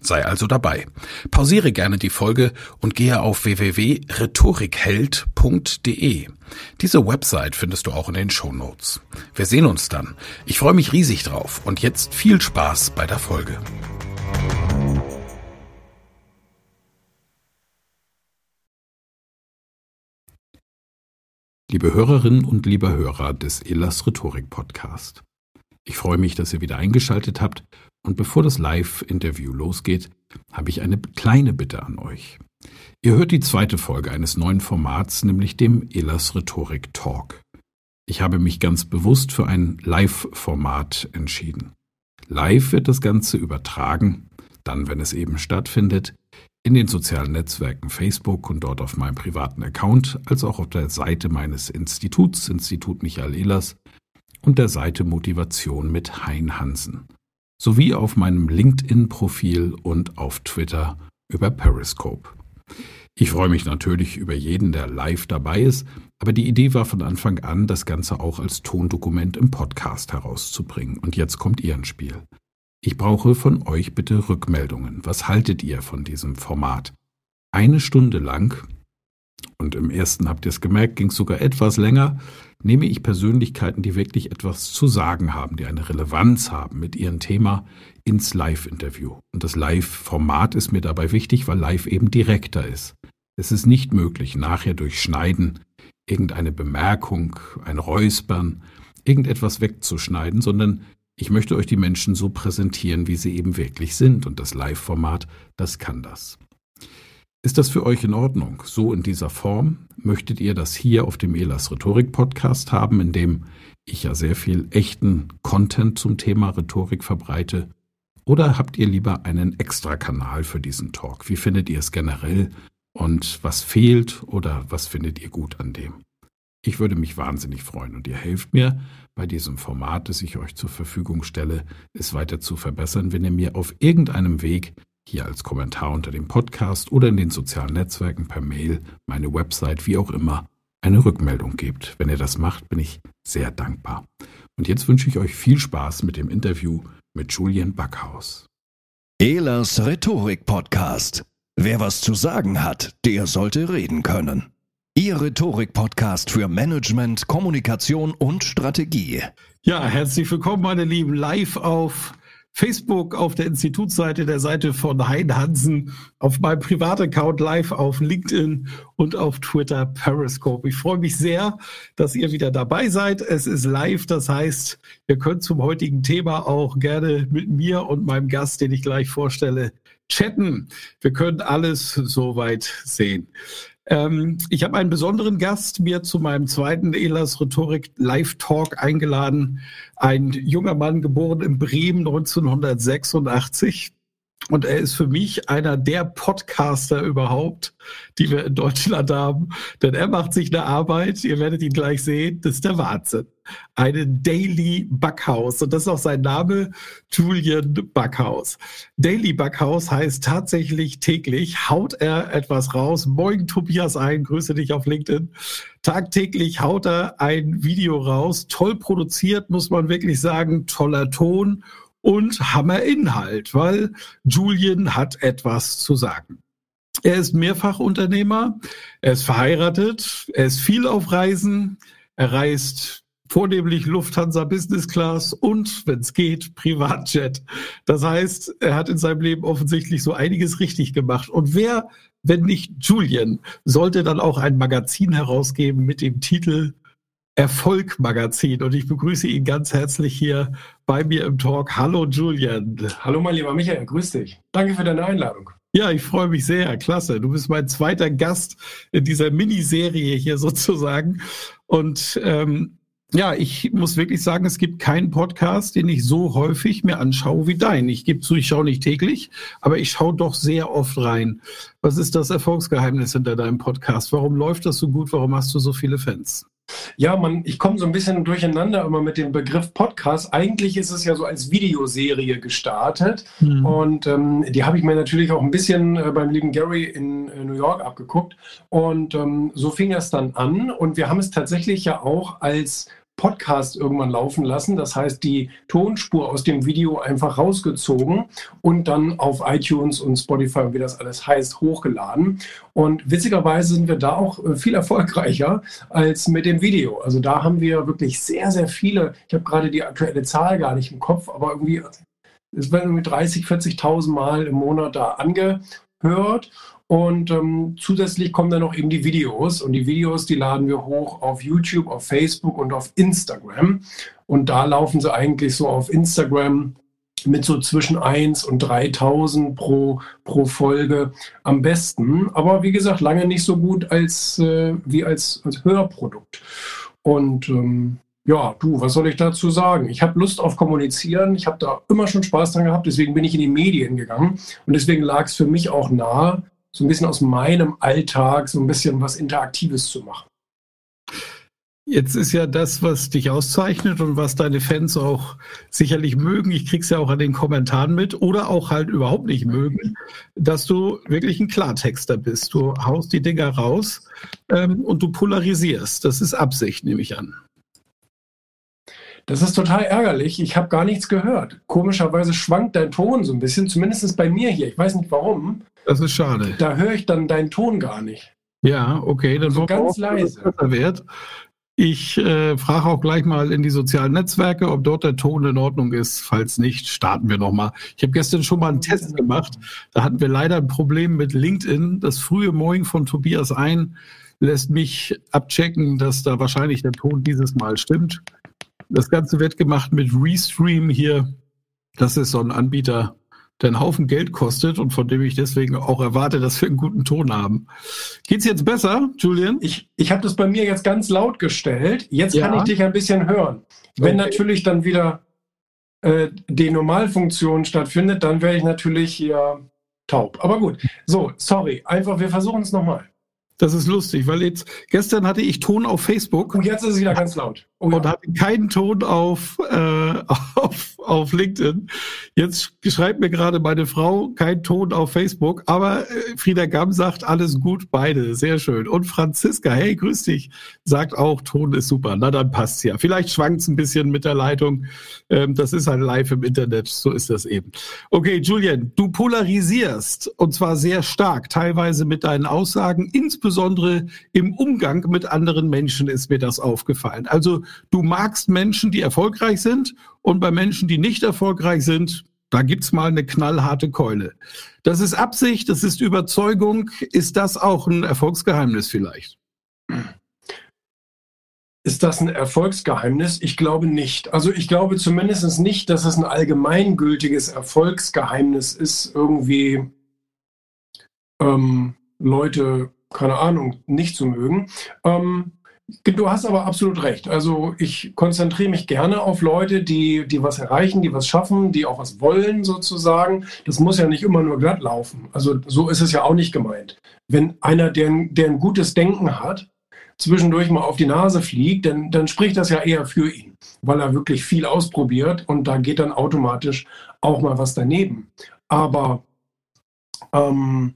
Sei also dabei. Pausiere gerne die Folge und gehe auf www.rhetorikheld.de. Diese Website findest du auch in den Show Notes. Wir sehen uns dann. Ich freue mich riesig drauf und jetzt viel Spaß bei der Folge. Liebe Hörerinnen und lieber Hörer des Elas Rhetorik Podcast. Ich freue mich, dass ihr wieder eingeschaltet habt und bevor das Live-Interview losgeht, habe ich eine kleine Bitte an euch. Ihr hört die zweite Folge eines neuen Formats, nämlich dem Elas Rhetorik Talk. Ich habe mich ganz bewusst für ein Live-Format entschieden. Live wird das Ganze übertragen, dann, wenn es eben stattfindet, in den sozialen Netzwerken Facebook und dort auf meinem privaten Account, als auch auf der Seite meines Instituts, Institut Michael Ehlers, und der Seite Motivation mit Hein Hansen, sowie auf meinem LinkedIn-Profil und auf Twitter über Periscope. Ich freue mich natürlich über jeden, der live dabei ist, aber die Idee war von Anfang an, das Ganze auch als Tondokument im Podcast herauszubringen. Und jetzt kommt ihr ins Spiel. Ich brauche von euch bitte Rückmeldungen. Was haltet ihr von diesem Format? Eine Stunde lang, und im ersten habt ihr es gemerkt, ging es sogar etwas länger, nehme ich Persönlichkeiten, die wirklich etwas zu sagen haben, die eine Relevanz haben mit ihrem Thema, ins Live-Interview. Und das Live-Format ist mir dabei wichtig, weil Live eben direkter ist. Es ist nicht möglich, nachher durch Schneiden irgendeine Bemerkung, ein Räuspern, irgendetwas wegzuschneiden, sondern ich möchte euch die Menschen so präsentieren, wie sie eben wirklich sind. Und das Live-Format, das kann das. Ist das für euch in Ordnung? So in dieser Form? Möchtet ihr das hier auf dem Elas Rhetorik Podcast haben, in dem ich ja sehr viel echten Content zum Thema Rhetorik verbreite? Oder habt ihr lieber einen extra Kanal für diesen Talk? Wie findet ihr es generell? Und was fehlt oder was findet ihr gut an dem? Ich würde mich wahnsinnig freuen und ihr helft mir bei diesem Format, das ich euch zur Verfügung stelle, es weiter zu verbessern, wenn ihr mir auf irgendeinem Weg hier als Kommentar unter dem Podcast oder in den sozialen Netzwerken per Mail, meine Website, wie auch immer, eine Rückmeldung gebt. Wenn ihr das macht, bin ich sehr dankbar. Und jetzt wünsche ich euch viel Spaß mit dem Interview mit Julian Backhaus. Elas Rhetorik Podcast. Wer was zu sagen hat, der sollte reden können. Ihr Rhetorik-Podcast für Management, Kommunikation und Strategie. Ja, herzlich willkommen, meine Lieben, live auf Facebook, auf der Institutsseite, der Seite von Hein Hansen, auf meinem Privataccount live auf LinkedIn und auf Twitter Periscope. Ich freue mich sehr, dass ihr wieder dabei seid. Es ist live, das heißt, ihr könnt zum heutigen Thema auch gerne mit mir und meinem Gast, den ich gleich vorstelle, chatten. Wir können alles soweit sehen. Ähm, ich habe einen besonderen Gast mir zu meinem zweiten Elas Rhetorik Live Talk eingeladen. Ein junger Mann, geboren in Bremen 1986. Und er ist für mich einer der Podcaster überhaupt, die wir in Deutschland haben. Denn er macht sich eine Arbeit, ihr werdet ihn gleich sehen, das ist der Wahnsinn eine Daily Backhaus. Und das ist auch sein Name, Julian Backhaus. Daily Backhaus heißt tatsächlich täglich, haut er etwas raus. Moin Tobias ein, grüße dich auf LinkedIn. Tagtäglich haut er ein Video raus. Toll produziert, muss man wirklich sagen. Toller Ton und Hammerinhalt, weil Julian hat etwas zu sagen. Er ist Mehrfachunternehmer, er ist verheiratet, er ist viel auf Reisen, er reist vornehmlich Lufthansa Business Class und, wenn es geht, Privatjet. Das heißt, er hat in seinem Leben offensichtlich so einiges richtig gemacht. Und wer, wenn nicht Julian, sollte dann auch ein Magazin herausgeben mit dem Titel Erfolg-Magazin und ich begrüße ihn ganz herzlich hier bei mir im Talk. Hallo Julian. Hallo mein lieber Michael, grüß dich. Danke für deine Einladung. Ja, ich freue mich sehr. Klasse. Du bist mein zweiter Gast in dieser Miniserie hier sozusagen. Und ähm, ja, ich muss wirklich sagen, es gibt keinen Podcast, den ich so häufig mir anschaue wie dein. Ich gebe zu, ich schaue nicht täglich, aber ich schaue doch sehr oft rein. Was ist das Erfolgsgeheimnis hinter deinem Podcast? Warum läuft das so gut? Warum hast du so viele Fans? Ja, man, ich komme so ein bisschen durcheinander immer mit dem Begriff Podcast. Eigentlich ist es ja so als Videoserie gestartet mhm. und ähm, die habe ich mir natürlich auch ein bisschen äh, beim lieben Gary in äh, New York abgeguckt und ähm, so fing es dann an und wir haben es tatsächlich ja auch als Podcast irgendwann laufen lassen. Das heißt, die Tonspur aus dem Video einfach rausgezogen und dann auf iTunes und Spotify, wie das alles heißt, hochgeladen. Und witzigerweise sind wir da auch äh, viel erfolgreicher als mit dem Video. Also da haben wir wirklich sehr, sehr viele, ich habe gerade die aktuelle Zahl gar nicht im Kopf, aber irgendwie, es werden irgendwie 30, 40.000 Mal im Monat da angehört. Und ähm, zusätzlich kommen dann noch eben die Videos. Und die Videos, die laden wir hoch auf YouTube, auf Facebook und auf Instagram. Und da laufen sie eigentlich so auf Instagram mit so zwischen 1 und 3000 pro, pro Folge am besten. Aber wie gesagt, lange nicht so gut als, äh, wie als, als Hörprodukt. Und ähm, ja, du, was soll ich dazu sagen? Ich habe Lust auf Kommunizieren. Ich habe da immer schon Spaß dran gehabt. Deswegen bin ich in die Medien gegangen. Und deswegen lag es für mich auch nahe, so ein bisschen aus meinem Alltag so ein bisschen was Interaktives zu machen. Jetzt ist ja das, was dich auszeichnet und was deine Fans auch sicherlich mögen, ich krieg's ja auch an den Kommentaren mit, oder auch halt überhaupt nicht mögen, dass du wirklich ein Klartexter bist. Du haust die Dinger raus ähm, und du polarisierst. Das ist Absicht, nehme ich an. Das ist total ärgerlich. Ich habe gar nichts gehört. Komischerweise schwankt dein Ton so ein bisschen, zumindest bei mir hier. Ich weiß nicht warum. Das ist schade. Da höre ich dann deinen Ton gar nicht. Ja, okay, dann so ganz leise. Wert. Ich äh, frage auch gleich mal in die sozialen Netzwerke, ob dort der Ton in Ordnung ist. Falls nicht, starten wir nochmal. Ich habe gestern schon mal einen Test gemacht. Da hatten wir leider ein Problem mit LinkedIn. Das frühe Moing von Tobias ein lässt mich abchecken, dass da wahrscheinlich der Ton dieses Mal stimmt. Das Ganze wird gemacht mit Restream hier. Das ist so ein Anbieter, der einen Haufen Geld kostet und von dem ich deswegen auch erwarte, dass wir einen guten Ton haben. Geht's jetzt besser, Julian? Ich, ich habe das bei mir jetzt ganz laut gestellt. Jetzt ja. kann ich dich ein bisschen hören. Wenn okay. natürlich dann wieder äh, die Normalfunktion stattfindet, dann wäre ich natürlich hier taub. Aber gut. So, sorry. Einfach, wir versuchen es nochmal. Das ist lustig, weil jetzt gestern hatte ich Ton auf Facebook. Und jetzt ist es wieder ganz laut. Oh, ja. Und hatte keinen Ton auf, äh, auf, auf LinkedIn. Jetzt schreibt mir gerade meine Frau kein Ton auf Facebook, aber äh, Frieda Gamm sagt alles gut, beide, sehr schön. Und Franziska, hey, grüß dich, sagt auch, Ton ist super. Na, dann passt's ja. Vielleicht schwankt's ein bisschen mit der Leitung. Ähm, das ist halt live im Internet, so ist das eben. Okay, Julian, du polarisierst und zwar sehr stark, teilweise mit deinen Aussagen, insbesondere im Umgang mit anderen Menschen ist mir das aufgefallen. Also du magst Menschen, die erfolgreich sind und bei Menschen, die nicht erfolgreich sind, da gibt's mal eine knallharte Keule. Das ist Absicht, das ist Überzeugung. Ist das auch ein Erfolgsgeheimnis vielleicht? Ist das ein Erfolgsgeheimnis? Ich glaube nicht. Also ich glaube zumindest nicht, dass es ein allgemeingültiges Erfolgsgeheimnis ist, irgendwie ähm, Leute keine Ahnung, nicht zu mögen. Ähm, du hast aber absolut recht. Also ich konzentriere mich gerne auf Leute, die, die was erreichen, die was schaffen, die auch was wollen sozusagen. Das muss ja nicht immer nur glatt laufen. Also so ist es ja auch nicht gemeint. Wenn einer, der, der ein gutes Denken hat, zwischendurch mal auf die Nase fliegt, dann, dann spricht das ja eher für ihn, weil er wirklich viel ausprobiert und da geht dann automatisch auch mal was daneben. Aber ähm,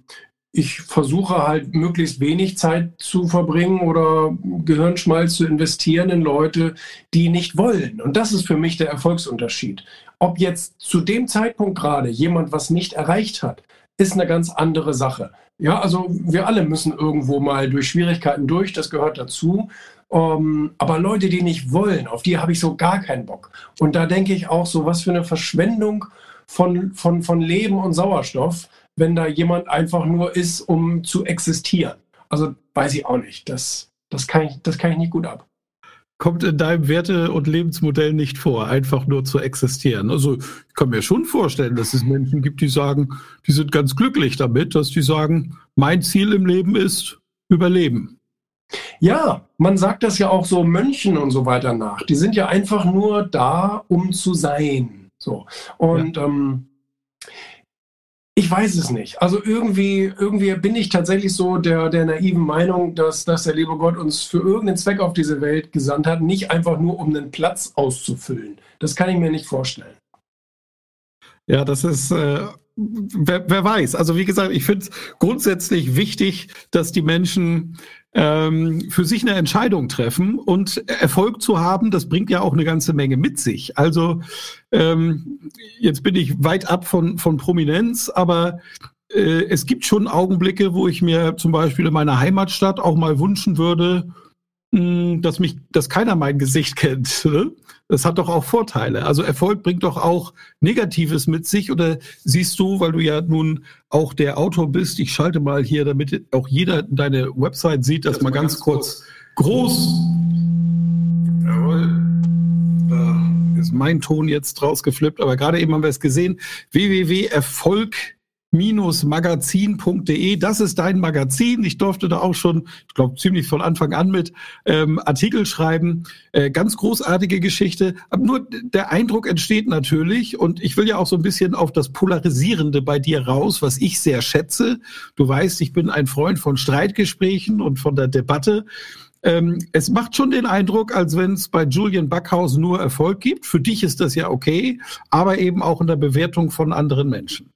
ich versuche halt möglichst wenig Zeit zu verbringen oder Gehirnschmalz zu investieren in Leute, die nicht wollen. Und das ist für mich der Erfolgsunterschied. Ob jetzt zu dem Zeitpunkt gerade jemand was nicht erreicht hat, ist eine ganz andere Sache. Ja, also wir alle müssen irgendwo mal durch Schwierigkeiten durch, das gehört dazu. Ähm, aber Leute, die nicht wollen, auf die habe ich so gar keinen Bock. Und da denke ich auch so, was für eine Verschwendung von, von, von Leben und Sauerstoff wenn da jemand einfach nur ist, um zu existieren. Also weiß ich auch nicht. Das, das, kann, ich, das kann ich nicht gut ab. kommt in deinem Werte- und Lebensmodell nicht vor, einfach nur zu existieren. Also ich kann mir schon vorstellen, dass es Menschen gibt, die sagen, die sind ganz glücklich damit, dass die sagen, mein Ziel im Leben ist Überleben. Ja, man sagt das ja auch so Mönchen und so weiter nach. Die sind ja einfach nur da, um zu sein. So. Und ja. ähm, ich weiß es nicht. Also irgendwie, irgendwie bin ich tatsächlich so der, der naiven Meinung, dass, dass der liebe Gott uns für irgendeinen Zweck auf diese Welt gesandt hat, nicht einfach nur um einen Platz auszufüllen. Das kann ich mir nicht vorstellen. Ja, das ist, äh, wer, wer weiß. Also wie gesagt, ich finde es grundsätzlich wichtig, dass die Menschen ähm, für sich eine Entscheidung treffen und Erfolg zu haben, das bringt ja auch eine ganze Menge mit sich. Also ähm, jetzt bin ich weit ab von, von Prominenz, aber äh, es gibt schon Augenblicke, wo ich mir zum Beispiel in meiner Heimatstadt auch mal wünschen würde, dass mich, dass keiner mein Gesicht kennt. Ne? Das hat doch auch Vorteile. Also Erfolg bringt doch auch Negatives mit sich. Oder siehst du, weil du ja nun auch der Autor bist, ich schalte mal hier, damit auch jeder deine Website sieht, dass das man ganz, ganz kurz groß. Jawohl. Da ist mein Ton jetzt rausgeflippt, aber gerade eben haben wir es gesehen. www.erfolg magazin.de. Das ist dein Magazin. Ich durfte da auch schon, ich glaube, ziemlich von Anfang an mit ähm, Artikel schreiben. Äh, ganz großartige Geschichte. Aber nur der Eindruck entsteht natürlich, und ich will ja auch so ein bisschen auf das Polarisierende bei dir raus, was ich sehr schätze. Du weißt, ich bin ein Freund von Streitgesprächen und von der Debatte. Ähm, es macht schon den Eindruck, als wenn es bei Julian Backhaus nur Erfolg gibt. Für dich ist das ja okay, aber eben auch in der Bewertung von anderen Menschen.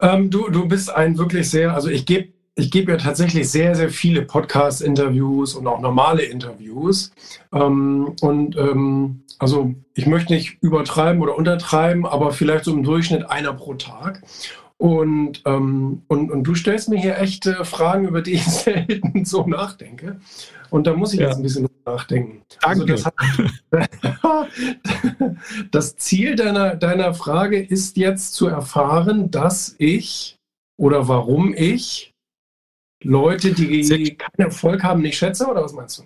Ähm, du, du bist ein wirklich sehr, also ich gebe ich gebe ja tatsächlich sehr, sehr viele Podcast-Interviews und auch normale Interviews. Ähm, und ähm, also ich möchte nicht übertreiben oder untertreiben, aber vielleicht so im Durchschnitt einer pro Tag. Und, ähm, und, und du stellst mir hier echte Fragen, über die ich selten so nachdenke. Und da muss ich ja. jetzt ein bisschen nachdenken. Also Danke. Also das, das, Ziel deiner, deiner Frage ist jetzt zu erfahren, dass ich oder warum ich Leute, die keinen Erfolg haben, nicht schätze, oder was meinst du?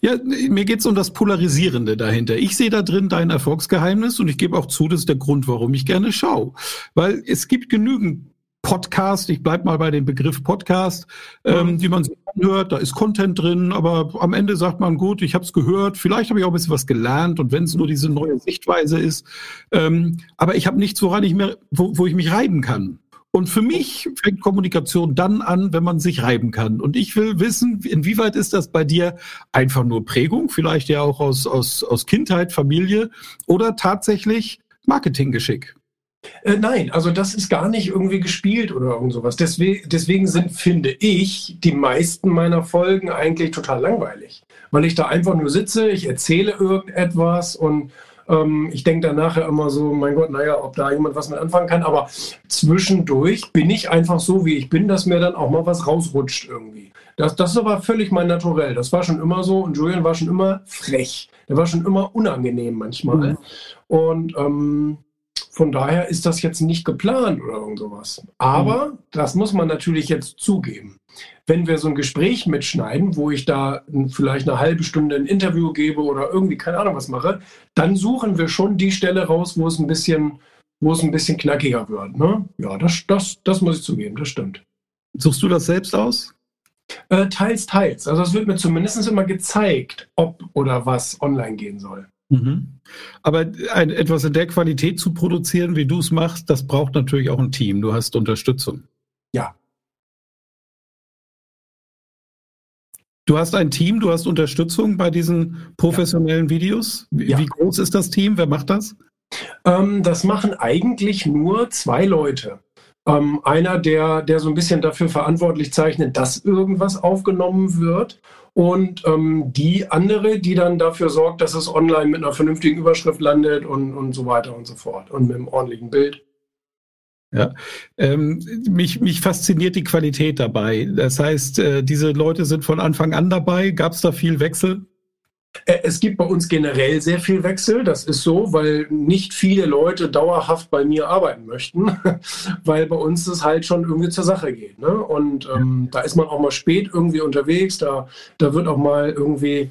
Ja, mir geht es um das Polarisierende dahinter. Ich sehe da drin dein Erfolgsgeheimnis und ich gebe auch zu, das ist der Grund, warum ich gerne schaue. Weil es gibt genügend Podcast, ich bleib mal bei dem Begriff Podcast, ähm, mhm. die man sich anhört, da ist Content drin, aber am Ende sagt man, gut, ich habe es gehört, vielleicht habe ich auch ein bisschen was gelernt und wenn es nur diese neue Sichtweise ist, ähm, aber ich habe nichts, woran ich mehr, wo, wo ich mich reiben kann. Und für mich fängt Kommunikation dann an, wenn man sich reiben kann. Und ich will wissen, inwieweit ist das bei dir einfach nur Prägung, vielleicht ja auch aus, aus, aus Kindheit, Familie oder tatsächlich Marketinggeschick? Äh, nein, also das ist gar nicht irgendwie gespielt oder irgend sowas. Deswegen, deswegen sind, finde ich, die meisten meiner Folgen eigentlich total langweilig. Weil ich da einfach nur sitze, ich erzähle irgendetwas und ähm, ich denke dann nachher immer so, mein Gott, naja, ob da jemand was mit anfangen kann. Aber zwischendurch bin ich einfach so, wie ich bin, dass mir dann auch mal was rausrutscht irgendwie. Das, das ist aber völlig mein Naturell. Das war schon immer so und Julian war schon immer frech. Der war schon immer unangenehm manchmal. Mhm. Und ähm, von daher ist das jetzt nicht geplant oder irgend sowas. Aber mhm. das muss man natürlich jetzt zugeben. Wenn wir so ein Gespräch mitschneiden, wo ich da vielleicht eine halbe Stunde ein Interview gebe oder irgendwie keine Ahnung was mache, dann suchen wir schon die Stelle raus, wo es ein bisschen, wo es ein bisschen knackiger wird. Ne? Ja, das, das, das muss ich zugeben, das stimmt. Suchst du das selbst aus? Äh, teils, teils. Also es wird mir zumindest immer gezeigt, ob oder was online gehen soll. Mhm. Aber ein, etwas in der Qualität zu produzieren, wie du es machst, das braucht natürlich auch ein Team. Du hast Unterstützung. Ja. Du hast ein Team, du hast Unterstützung bei diesen professionellen ja. Videos. Wie, ja. wie, groß ist das Team? Wer macht das? Ähm, das machen eigentlich nur zwei Leute. Ähm, einer, der, der so ein bisschen dafür verantwortlich zeichnet, dass irgendwas aufgenommen wird und ähm, die andere, die dann dafür sorgt, dass es online mit einer vernünftigen Überschrift landet und, und so weiter und so fort und mit einem ordentlichen Bild. Ja, ähm, mich, mich fasziniert die Qualität dabei. Das heißt, äh, diese Leute sind von Anfang an dabei. Gab es da viel Wechsel? Äh, es gibt bei uns generell sehr viel Wechsel, das ist so, weil nicht viele Leute dauerhaft bei mir arbeiten möchten, weil bei uns es halt schon irgendwie zur Sache geht. Ne? Und ähm, da ist man auch mal spät irgendwie unterwegs, da, da wird auch mal irgendwie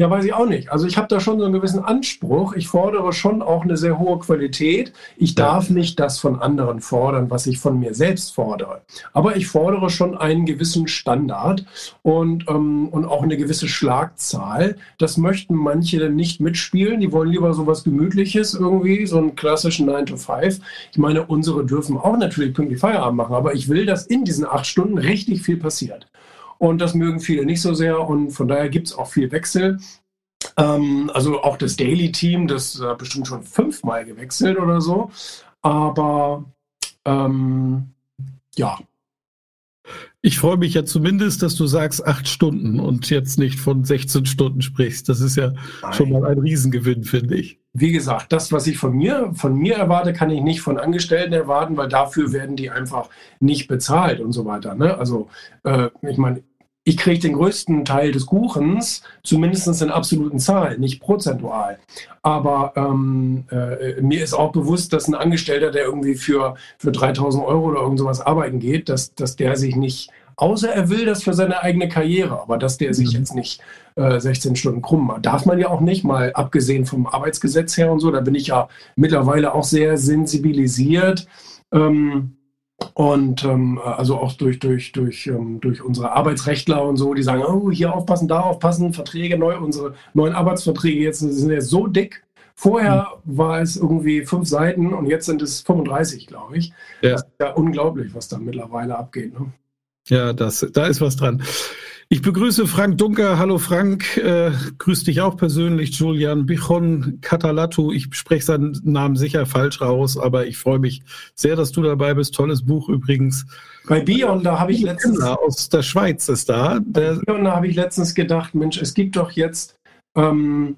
ja, weiß ich auch nicht. Also ich habe da schon so einen gewissen Anspruch. Ich fordere schon auch eine sehr hohe Qualität. Ich darf nicht das von anderen fordern, was ich von mir selbst fordere. Aber ich fordere schon einen gewissen Standard und, ähm, und auch eine gewisse Schlagzahl. Das möchten manche nicht mitspielen. Die wollen lieber so was Gemütliches irgendwie, so einen klassischen 9 to 5. Ich meine, unsere dürfen auch natürlich pünktlich Feierabend machen, aber ich will, dass in diesen acht Stunden richtig viel passiert. Und das mögen viele nicht so sehr. Und von daher gibt es auch viel Wechsel. Ähm, also auch das Daily-Team, das hat bestimmt schon fünfmal gewechselt oder so. Aber ähm, ja, ich freue mich ja zumindest, dass du sagst acht Stunden und jetzt nicht von 16 Stunden sprichst. Das ist ja Nein. schon mal ein Riesengewinn, finde ich. Wie gesagt, das, was ich von mir, von mir erwarte, kann ich nicht von Angestellten erwarten, weil dafür werden die einfach nicht bezahlt und so weiter. Ne? Also, äh, ich meine, ich kriege den größten Teil des Kuchens, zumindest in absoluten Zahlen, nicht prozentual. Aber ähm, äh, mir ist auch bewusst, dass ein Angestellter, der irgendwie für, für 3000 Euro oder irgend sowas arbeiten geht, dass, dass der sich nicht, außer er will das für seine eigene Karriere, aber dass der sich mhm. jetzt nicht äh, 16 Stunden krumm macht. Darf man ja auch nicht, mal abgesehen vom Arbeitsgesetz her und so, da bin ich ja mittlerweile auch sehr sensibilisiert. Ähm, und ähm, also auch durch, durch, durch, ähm, durch unsere Arbeitsrechtler und so, die sagen, oh, hier aufpassen, da aufpassen, Verträge neu, unsere neuen Arbeitsverträge jetzt sind jetzt so dick. Vorher mhm. war es irgendwie fünf Seiten und jetzt sind es 35, glaube ich. Ja. Das ist ja unglaublich, was da mittlerweile abgeht. Ne? Ja, das, da ist was dran. Ich begrüße Frank Dunker. Hallo Frank, äh, grüß dich auch persönlich. Julian Bichon Katalatu. Ich spreche seinen Namen sicher falsch raus, aber ich freue mich sehr, dass du dabei bist. Tolles Buch übrigens. Bei Bion, da habe ich letztens... Aus der Schweiz ist da. Der, Bei Bion, da habe ich letztens gedacht, Mensch, es gibt doch jetzt... Ähm,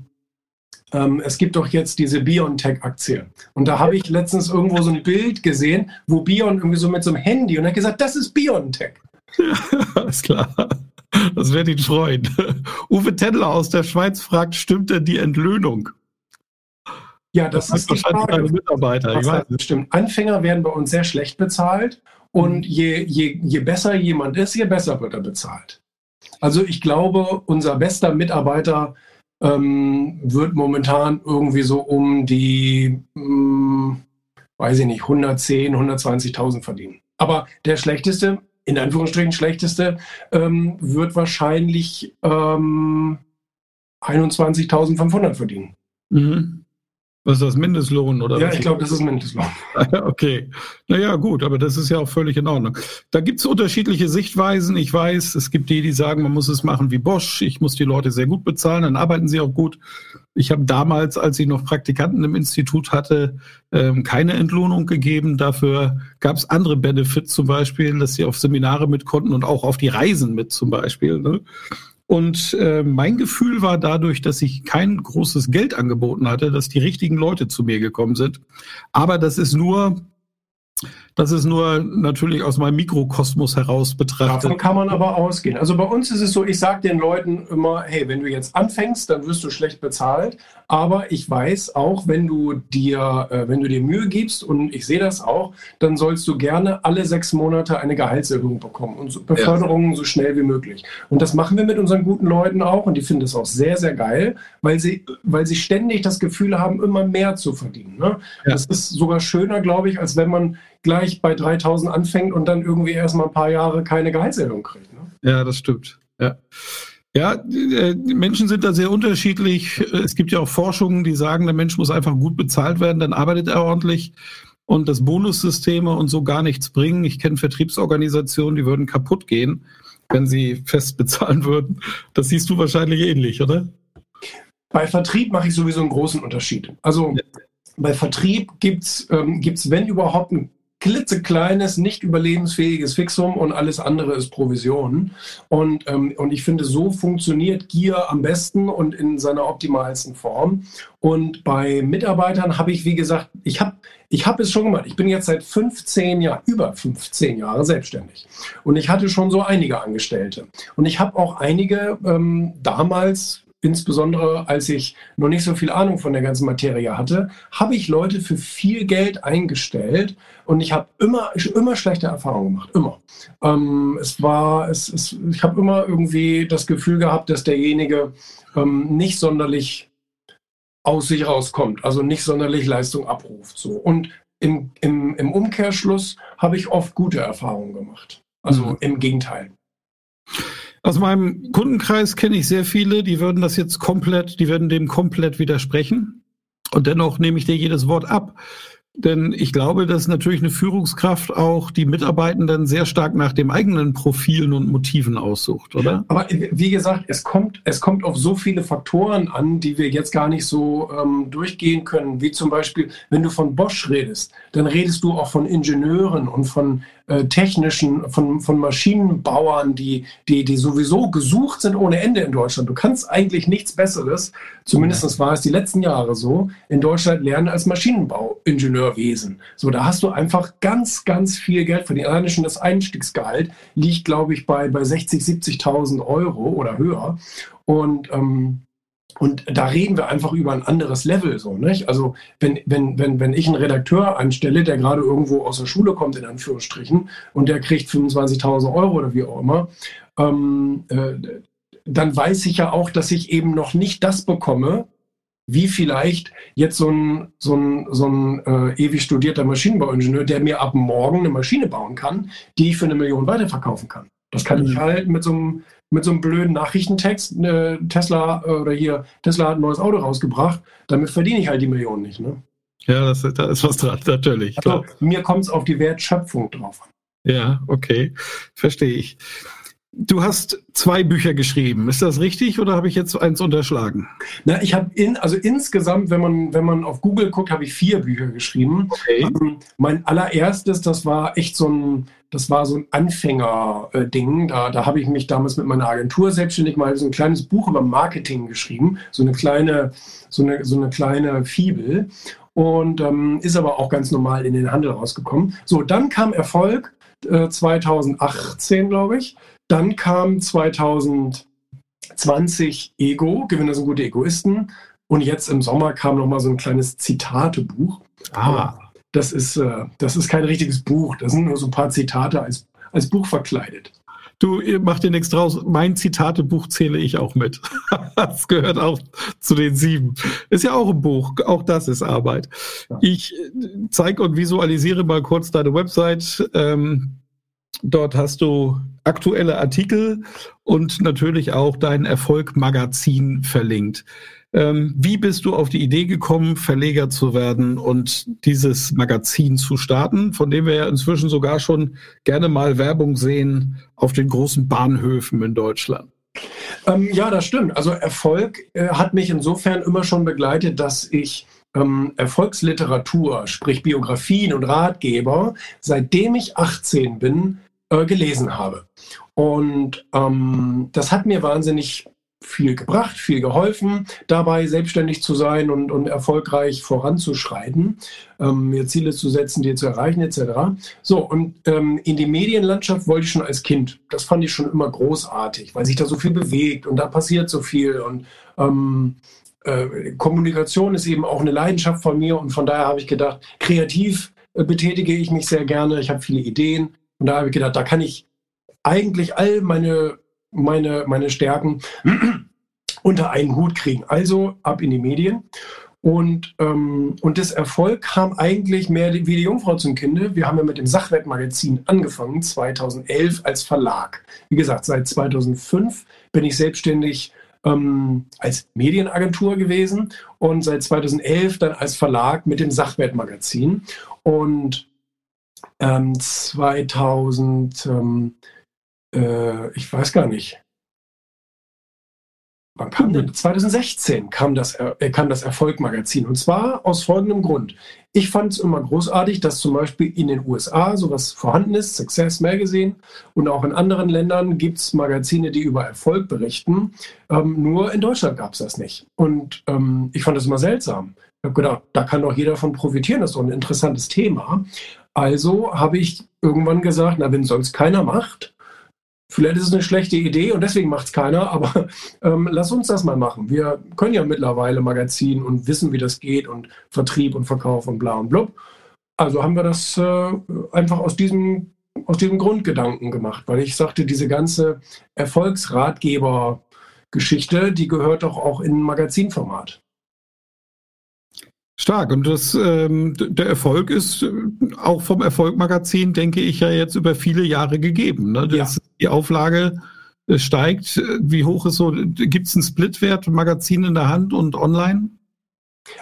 ähm, es gibt doch jetzt diese BioNTech-Aktie. Und da habe ich letztens irgendwo so ein Bild gesehen, wo Bion irgendwie so mit so einem Handy und hat gesagt, das ist BioNTech. Ja, alles klar. Das wird ihn freuen. Uwe Tendler aus der Schweiz fragt, stimmt denn die Entlöhnung? Ja, das, das ist wahrscheinlich Frage. Mitarbeiter. Das stimmt. Anfänger werden bei uns sehr schlecht bezahlt und mhm. je, je, je besser jemand ist, je besser wird er bezahlt. Also ich glaube, unser bester Mitarbeiter ähm, wird momentan irgendwie so um die, mh, hm, weiß ich nicht, 110, 120.000 verdienen. Aber der schlechteste in Anführungsstrichen schlechteste, ähm, wird wahrscheinlich ähm, 21.500 verdienen. Mhm. Was ist das Mindestlohn oder? Ja, ich glaube, das ist Mindestlohn. okay. Naja, gut, aber das ist ja auch völlig in Ordnung. Da gibt es unterschiedliche Sichtweisen. Ich weiß, es gibt die, die sagen, man muss es machen wie Bosch. Ich muss die Leute sehr gut bezahlen, dann arbeiten sie auch gut. Ich habe damals, als ich noch Praktikanten im Institut hatte, ähm, keine Entlohnung gegeben. Dafür gab es andere Benefits, zum Beispiel, dass sie auf Seminare mit konnten und auch auf die Reisen mit zum Beispiel. Ne? Und äh, mein Gefühl war dadurch, dass ich kein großes Geld angeboten hatte, dass die richtigen Leute zu mir gekommen sind. Aber das ist nur das ist nur natürlich aus meinem Mikrokosmos heraus betrachtet. Davon kann man aber ausgehen. Also bei uns ist es so, ich sage den Leuten immer, hey, wenn du jetzt anfängst, dann wirst du schlecht bezahlt. Aber ich weiß auch, wenn du dir, äh, wenn du dir Mühe gibst, und ich sehe das auch, dann sollst du gerne alle sechs Monate eine Gehaltserhöhung bekommen und so Beförderungen ja. so schnell wie möglich. Und das machen wir mit unseren guten Leuten auch und die finden das auch sehr, sehr geil, weil sie, weil sie ständig das Gefühl haben, immer mehr zu verdienen. Ne? Ja. Das ist sogar schöner, glaube ich, als wenn man gleich bei 3000 anfängt und dann irgendwie erst mal ein paar Jahre keine Gehaltserhöhung kriegt. Ne? Ja, das stimmt. Ja. Ja, die Menschen sind da sehr unterschiedlich. Es gibt ja auch Forschungen, die sagen, der Mensch muss einfach gut bezahlt werden, dann arbeitet er ordentlich und dass Bonussysteme und so gar nichts bringen. Ich kenne Vertriebsorganisationen, die würden kaputt gehen, wenn sie fest bezahlen würden. Das siehst du wahrscheinlich ähnlich, oder? Bei Vertrieb mache ich sowieso einen großen Unterschied. Also ja. bei Vertrieb gibt es, ähm, gibt's, wenn überhaupt, ein klitzekleines, nicht überlebensfähiges Fixum und alles andere ist Provision. Und, ähm, und ich finde, so funktioniert Gier am besten und in seiner optimalsten Form. Und bei Mitarbeitern habe ich, wie gesagt, ich habe ich hab es schon gemacht. Ich bin jetzt seit 15 Jahren, über 15 Jahre selbstständig. Und ich hatte schon so einige Angestellte. Und ich habe auch einige ähm, damals insbesondere als ich noch nicht so viel Ahnung von der ganzen Materie hatte, habe ich Leute für viel Geld eingestellt und ich habe immer, immer schlechte Erfahrungen gemacht, immer. Ähm, es war, es, es, ich habe immer irgendwie das Gefühl gehabt, dass derjenige ähm, nicht sonderlich aus sich rauskommt, also nicht sonderlich Leistung abruft. So. Und im, im, im Umkehrschluss habe ich oft gute Erfahrungen gemacht. Also mhm. im Gegenteil. Aus meinem Kundenkreis kenne ich sehr viele, die würden das jetzt komplett, die würden dem komplett widersprechen. Und dennoch nehme ich dir jedes Wort ab. Denn ich glaube, dass natürlich eine Führungskraft auch die Mitarbeitenden sehr stark nach dem eigenen Profilen und Motiven aussucht, oder? Aber wie gesagt, es kommt, es kommt auf so viele Faktoren an, die wir jetzt gar nicht so ähm, durchgehen können. Wie zum Beispiel, wenn du von Bosch redest, dann redest du auch von Ingenieuren und von äh, technischen, von, von Maschinenbauern, die, die, die sowieso gesucht sind ohne Ende in Deutschland. Du kannst eigentlich nichts Besseres, zumindest war es die letzten Jahre so, in Deutschland lernen als Maschinenbauingenieurwesen. So, da hast du einfach ganz, ganz viel Geld verdient. Alleine schon das Einstiegsgehalt liegt, glaube ich, bei, bei 60, 70.000 Euro oder höher. Und ähm, und da reden wir einfach über ein anderes Level, so, nicht? Also, wenn, wenn, wenn, wenn ich einen Redakteur anstelle, der gerade irgendwo aus der Schule kommt, in Anführungsstrichen, und der kriegt 25.000 Euro oder wie auch immer, ähm, äh, dann weiß ich ja auch, dass ich eben noch nicht das bekomme, wie vielleicht jetzt so ein, so ein, so ein äh, ewig studierter Maschinenbauingenieur, der mir ab morgen eine Maschine bauen kann, die ich für eine Million weiterverkaufen kann. Das kann mhm. ich halt mit so einem mit so einem blöden Nachrichtentext, äh, Tesla äh, oder hier, Tesla hat ein neues Auto rausgebracht, damit verdiene ich halt die Millionen nicht. Ne? Ja, das, da ist was dran, natürlich. Also, mir kommt es auf die Wertschöpfung drauf an. Ja, okay, verstehe ich. Du hast zwei Bücher geschrieben. Ist das richtig oder habe ich jetzt eins unterschlagen? Na, ich habe in, also insgesamt, wenn man, wenn man auf Google guckt, habe ich vier Bücher geschrieben. Okay. Ähm, mein allererstes, das war echt so ein, das war so ein Anfänger-Ding. Da, da habe ich mich damals mit meiner Agentur selbstständig mal so ein kleines Buch über Marketing geschrieben. So eine kleine, so eine, so eine kleine Fibel. Und ähm, ist aber auch ganz normal in den Handel rausgekommen. So, dann kam Erfolg. 2018, äh, glaube ich. Dann kam 2020 Ego, Gewinner sind gute Egoisten. Und jetzt im Sommer kam noch mal so ein kleines Zitatebuch. Ah. Das ist, äh, das ist kein richtiges Buch. Das sind nur so ein paar Zitate als, als Buch verkleidet. Du mach dir nichts draus. Mein Zitatebuch zähle ich auch mit. das gehört auch zu den sieben. Ist ja auch ein Buch. Auch das ist Arbeit. Ich zeige und visualisiere mal kurz deine Website. Ähm, Dort hast du aktuelle Artikel und natürlich auch dein Erfolg-Magazin verlinkt. Ähm, wie bist du auf die Idee gekommen, Verleger zu werden und dieses Magazin zu starten, von dem wir ja inzwischen sogar schon gerne mal Werbung sehen auf den großen Bahnhöfen in Deutschland? Ähm, ja, das stimmt. Also Erfolg äh, hat mich insofern immer schon begleitet, dass ich ähm, Erfolgsliteratur, sprich Biografien und Ratgeber, seitdem ich 18 bin, äh, gelesen habe. Und ähm, das hat mir wahnsinnig viel gebracht, viel geholfen, dabei selbstständig zu sein und, und erfolgreich voranzuschreiten, ähm, mir Ziele zu setzen, die zu erreichen, etc. So, und ähm, in die Medienlandschaft wollte ich schon als Kind. Das fand ich schon immer großartig, weil sich da so viel bewegt und da passiert so viel. Und ähm, äh, Kommunikation ist eben auch eine Leidenschaft von mir und von daher habe ich gedacht, kreativ äh, betätige ich mich sehr gerne. Ich habe viele Ideen und da habe ich gedacht, da kann ich eigentlich all meine, meine, meine Stärken unter einen Hut kriegen. Also ab in die Medien. Und, ähm, und das Erfolg kam eigentlich mehr wie die Jungfrau zum Kinde. Wir haben ja mit dem Sachwertmagazin angefangen, 2011 als Verlag. Wie gesagt, seit 2005 bin ich selbstständig ähm, als Medienagentur gewesen und seit 2011 dann als Verlag mit dem Sachwertmagazin. Und ähm, 2000, ähm, äh, ich weiß gar nicht. Wann kam denn? 2016 kam das, äh, kam das Erfolg-Magazin. Und zwar aus folgendem Grund. Ich fand es immer großartig, dass zum Beispiel in den USA sowas vorhanden ist, Success Magazine, und auch in anderen Ländern gibt es Magazine, die über Erfolg berichten. Ähm, nur in Deutschland gab es das nicht. Und ähm, ich fand das immer seltsam. Ich habe gedacht, da kann doch jeder von profitieren, das ist doch ein interessantes Thema. Also habe ich irgendwann gesagt, na, wenn sonst keiner macht, Vielleicht ist es eine schlechte Idee und deswegen macht es keiner, aber ähm, lass uns das mal machen. Wir können ja mittlerweile Magazin und wissen, wie das geht und Vertrieb und Verkauf und bla und blub. Also haben wir das äh, einfach aus diesem, aus diesem Grundgedanken gemacht, weil ich sagte, diese ganze Erfolgsratgeber-Geschichte, die gehört doch auch in ein Magazinformat. Stark. Und das, ähm, der Erfolg ist äh, auch vom Erfolg-Magazin, denke ich, ja jetzt über viele Jahre gegeben. Ne? Das, ja. Die Auflage äh, steigt. Wie hoch ist so, gibt es einen Splitwert, Magazin in der Hand und online?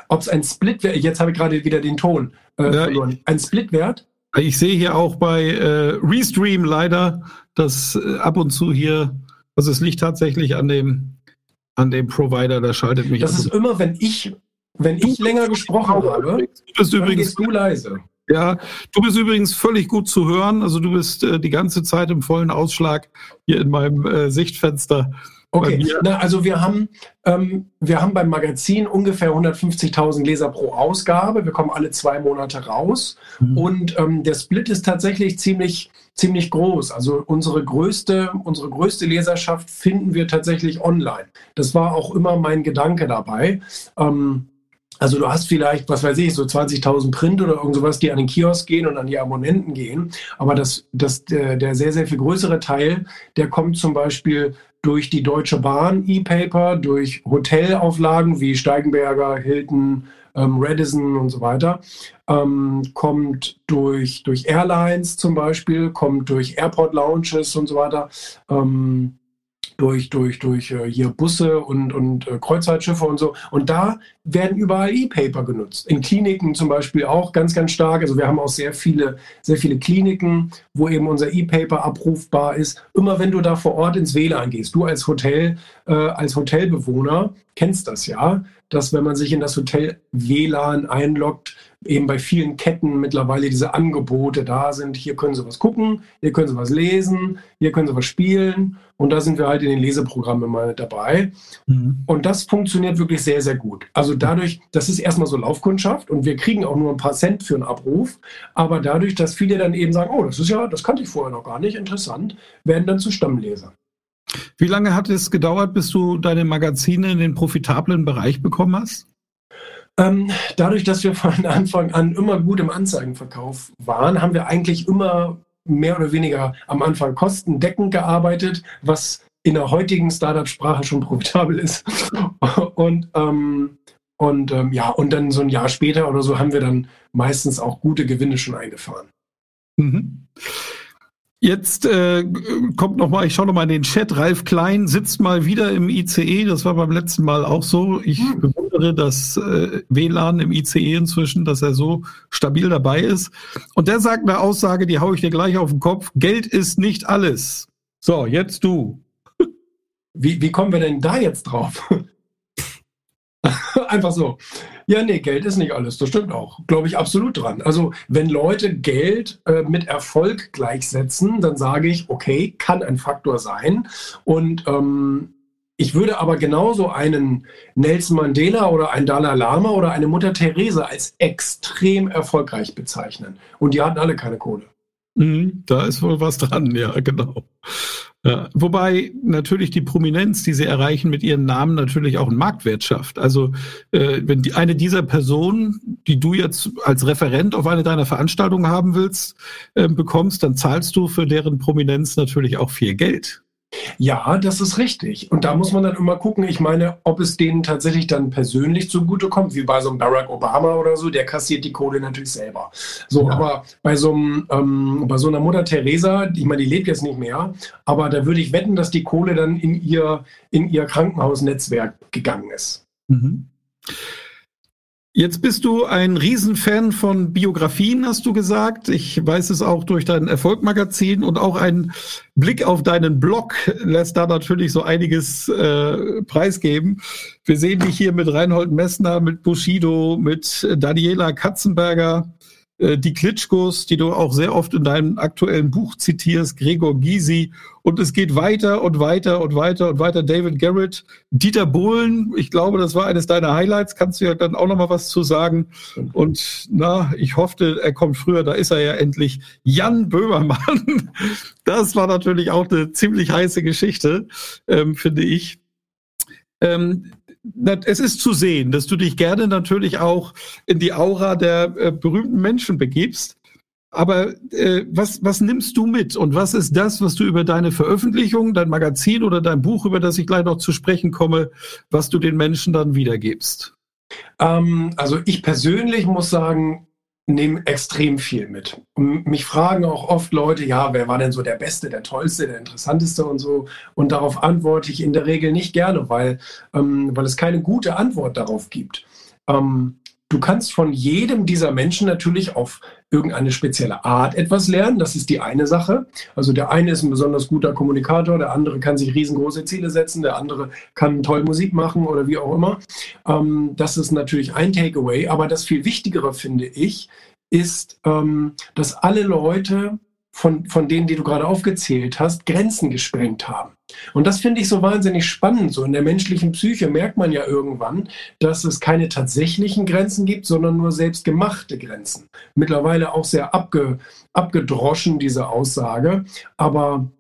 Ob es ein Splitwert, jetzt habe ich gerade wieder den Ton äh, ja, verloren. Ein Splitwert? Ich sehe hier auch bei äh, Restream leider, dass äh, ab und zu hier, also es liegt tatsächlich an dem, an dem Provider, der schaltet mich. Das ist immer, wenn ich wenn ich länger gesprochen habe, du bist übrigens, du leise. Ja, du bist übrigens völlig gut zu hören. Also du bist äh, die ganze Zeit im vollen Ausschlag hier in meinem äh, Sichtfenster. Okay, Na, also wir haben, ähm, wir haben beim Magazin ungefähr 150.000 Leser pro Ausgabe. Wir kommen alle zwei Monate raus. Mhm. Und ähm, der Split ist tatsächlich ziemlich, ziemlich groß. Also unsere größte, unsere größte Leserschaft finden wir tatsächlich online. Das war auch immer mein Gedanke dabei. Ähm, also du hast vielleicht, was weiß ich, so 20.000 Print oder irgend sowas, die an den Kiosk gehen und an die Abonnenten gehen. Aber das, das, der, der sehr, sehr viel größere Teil, der kommt zum Beispiel durch die Deutsche Bahn E-Paper, durch Hotelauflagen wie Steigenberger, Hilton, ähm, Radisson und so weiter, ähm, kommt durch, durch Airlines zum Beispiel, kommt durch Airport Lounges und so weiter. Ähm, durch, durch, durch äh, hier Busse und, und äh, Kreuzfahrtschiffe und so. Und da werden überall E-Paper genutzt. In Kliniken zum Beispiel auch ganz, ganz stark. Also wir haben auch sehr viele, sehr viele Kliniken, wo eben unser E-Paper abrufbar ist. Immer wenn du da vor Ort ins WLAN gehst, du als Hotel, äh, als Hotelbewohner kennst das ja, dass wenn man sich in das Hotel WLAN einloggt, eben bei vielen Ketten mittlerweile diese Angebote da sind. Hier können Sie was gucken, hier können Sie was lesen, hier können Sie was spielen. Und da sind wir halt in den Leseprogrammen mal dabei. Mhm. Und das funktioniert wirklich sehr, sehr gut. Also dadurch, das ist erstmal so Laufkundschaft und wir kriegen auch nur ein paar Cent für einen Abruf. Aber dadurch, dass viele dann eben sagen, oh, das ist ja, das kannte ich vorher noch gar nicht, interessant, werden dann zu Stammlesern. Wie lange hat es gedauert, bis du deine Magazine in den profitablen Bereich bekommen hast? Ähm, dadurch, dass wir von Anfang an immer gut im Anzeigenverkauf waren, haben wir eigentlich immer mehr oder weniger am Anfang kostendeckend gearbeitet, was in der heutigen Startup-Sprache schon profitabel ist. Und, ähm, und ähm, ja, und dann so ein Jahr später oder so haben wir dann meistens auch gute Gewinne schon eingefahren. Mhm. Jetzt äh, kommt noch mal, ich schaue noch mal in den Chat. Ralf Klein sitzt mal wieder im ICE. Das war beim letzten Mal auch so. Ich hm. Bewundere das äh, WLAN im ICE inzwischen, dass er so stabil dabei ist. Und der sagt eine Aussage, die haue ich dir gleich auf den Kopf. Geld ist nicht alles. So, jetzt du. Wie, wie kommen wir denn da jetzt drauf? Einfach so. Ja, nee, Geld ist nicht alles. Das stimmt auch. Glaube ich absolut dran. Also, wenn Leute Geld äh, mit Erfolg gleichsetzen, dann sage ich, okay, kann ein Faktor sein. Und ähm, ich würde aber genauso einen Nelson Mandela oder einen Dalai Lama oder eine Mutter Therese als extrem erfolgreich bezeichnen. Und die hatten alle keine Kohle. Mhm, da ist wohl was dran, ja, genau. Ja, wobei natürlich die Prominenz, die sie erreichen mit ihren Namen, natürlich auch einen Marktwert schafft. Also äh, wenn die, eine dieser Personen, die du jetzt als Referent auf eine deiner Veranstaltungen haben willst, äh, bekommst, dann zahlst du für deren Prominenz natürlich auch viel Geld. Ja, das ist richtig. Und da muss man dann immer gucken, ich meine, ob es denen tatsächlich dann persönlich zugutekommt, wie bei so einem Barack Obama oder so, der kassiert die Kohle natürlich selber. So, ja. aber bei so, einem, ähm, bei so einer Mutter Teresa, ich meine, die lebt jetzt nicht mehr, aber da würde ich wetten, dass die Kohle dann in ihr, in ihr Krankenhausnetzwerk gegangen ist. Mhm. Jetzt bist du ein Riesenfan von Biografien, hast du gesagt. Ich weiß es auch durch dein Erfolgmagazin und auch ein Blick auf deinen Blog lässt da natürlich so einiges äh, preisgeben. Wir sehen dich hier mit Reinhold Messner, mit Bushido, mit Daniela Katzenberger, die Klitschkos, die du auch sehr oft in deinem aktuellen Buch zitierst, Gregor Gysi. Und es geht weiter und weiter und weiter und weiter. David Garrett, Dieter Bohlen, ich glaube, das war eines deiner Highlights. Kannst du ja dann auch noch mal was zu sagen. Und na, ich hoffte, er kommt früher. Da ist er ja endlich. Jan Böhmermann. Das war natürlich auch eine ziemlich heiße Geschichte, ähm, finde ich. Ähm, es ist zu sehen, dass du dich gerne natürlich auch in die Aura der äh, berühmten Menschen begibst. Aber äh, was, was nimmst du mit und was ist das, was du über deine Veröffentlichung, dein Magazin oder dein Buch, über das ich gleich noch zu sprechen komme, was du den Menschen dann wiedergibst? Ähm, also ich persönlich muss sagen, nehme extrem viel mit. Und mich fragen auch oft Leute, ja, wer war denn so der Beste, der Tollste, der Interessanteste und so. Und darauf antworte ich in der Regel nicht gerne, weil, ähm, weil es keine gute Antwort darauf gibt. Ähm, Du kannst von jedem dieser Menschen natürlich auf irgendeine spezielle Art etwas lernen. Das ist die eine Sache. Also der eine ist ein besonders guter Kommunikator, der andere kann sich riesengroße Ziele setzen, der andere kann toll Musik machen oder wie auch immer. Ähm, das ist natürlich ein Takeaway. Aber das viel Wichtigere finde ich, ist, ähm, dass alle Leute von, von denen, die du gerade aufgezählt hast, Grenzen gesprengt haben. Und das finde ich so wahnsinnig spannend. So in der menschlichen Psyche merkt man ja irgendwann, dass es keine tatsächlichen Grenzen gibt, sondern nur selbstgemachte Grenzen. Mittlerweile auch sehr abge, abgedroschen, diese Aussage. Aber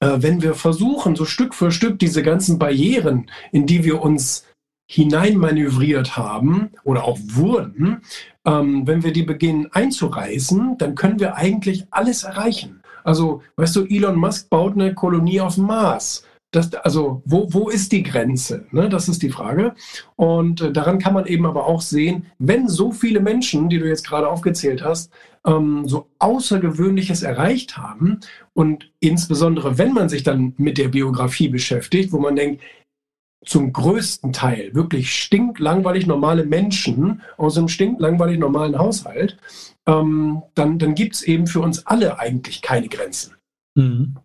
äh, wenn wir versuchen, so Stück für Stück diese ganzen Barrieren, in die wir uns hineinmanövriert haben oder auch wurden, ähm, wenn wir die beginnen einzureißen, dann können wir eigentlich alles erreichen. Also, weißt du, Elon Musk baut eine Kolonie auf dem Mars. Das, also, wo, wo ist die Grenze? Ne, das ist die Frage. Und äh, daran kann man eben aber auch sehen, wenn so viele Menschen, die du jetzt gerade aufgezählt hast, ähm, so Außergewöhnliches erreicht haben und insbesondere, wenn man sich dann mit der Biografie beschäftigt, wo man denkt, zum größten Teil wirklich stinklangweilig normale Menschen aus einem stinklangweilig normalen Haushalt, ähm, dann, dann gibt es eben für uns alle eigentlich keine Grenzen. Mhm.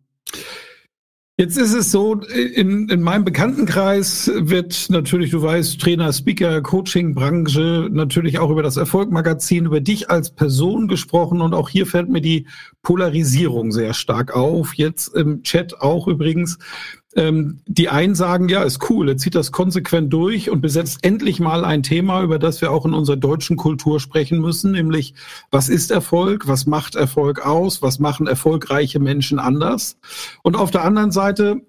Jetzt ist es so, in, in meinem Bekanntenkreis wird natürlich, du weißt, Trainer, Speaker, Coaching-Branche, natürlich auch über das Erfolgmagazin, über dich als Person gesprochen und auch hier fällt mir die Polarisierung sehr stark auf. Jetzt im Chat auch übrigens. Ähm, die einen sagen, ja, ist cool, er zieht das konsequent durch und besetzt endlich mal ein Thema, über das wir auch in unserer deutschen Kultur sprechen müssen, nämlich was ist Erfolg, was macht Erfolg aus, was machen erfolgreiche Menschen anders. Und auf der anderen Seite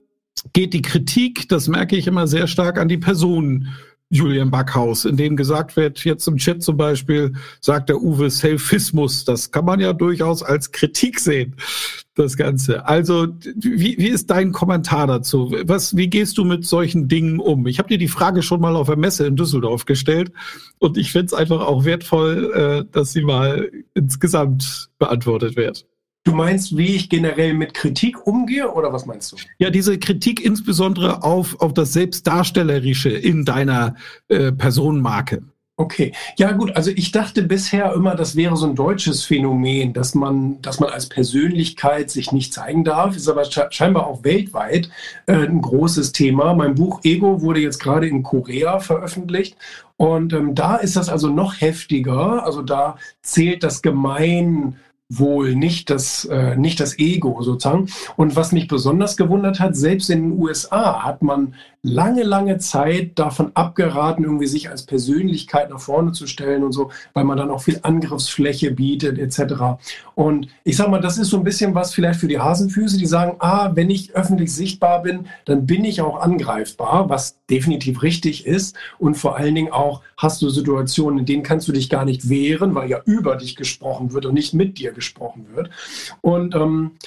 geht die Kritik, das merke ich immer sehr stark, an die Personen Julian Backhaus, in dem gesagt wird, jetzt im Chat zum Beispiel, sagt der Uwe Selfismus. Das kann man ja durchaus als Kritik sehen, das Ganze. Also, wie, wie ist dein Kommentar dazu? Was, wie gehst du mit solchen Dingen um? Ich habe dir die Frage schon mal auf der Messe in Düsseldorf gestellt und ich finde es einfach auch wertvoll, äh, dass sie mal insgesamt beantwortet wird. Du meinst, wie ich generell mit Kritik umgehe oder was meinst du? Ja, diese Kritik insbesondere auf, auf das Selbstdarstellerische in deiner äh, Personenmarke. Okay, ja gut, also ich dachte bisher immer, das wäre so ein deutsches Phänomen, dass man, dass man als Persönlichkeit sich nicht zeigen darf, ist aber scheinbar auch weltweit äh, ein großes Thema. Mein Buch Ego wurde jetzt gerade in Korea veröffentlicht und ähm, da ist das also noch heftiger, also da zählt das Gemein wohl nicht das, äh, nicht das Ego sozusagen. Und was mich besonders gewundert hat, selbst in den USA hat man lange, lange Zeit davon abgeraten, irgendwie sich als Persönlichkeit nach vorne zu stellen und so, weil man dann auch viel Angriffsfläche bietet etc. Und ich sage mal, das ist so ein bisschen was vielleicht für die Hasenfüße, die sagen, ah, wenn ich öffentlich sichtbar bin, dann bin ich auch angreifbar, was definitiv richtig ist. Und vor allen Dingen auch hast du Situationen, in denen kannst du dich gar nicht wehren, weil ja über dich gesprochen wird und nicht mit dir gesprochen wird. Und ähm,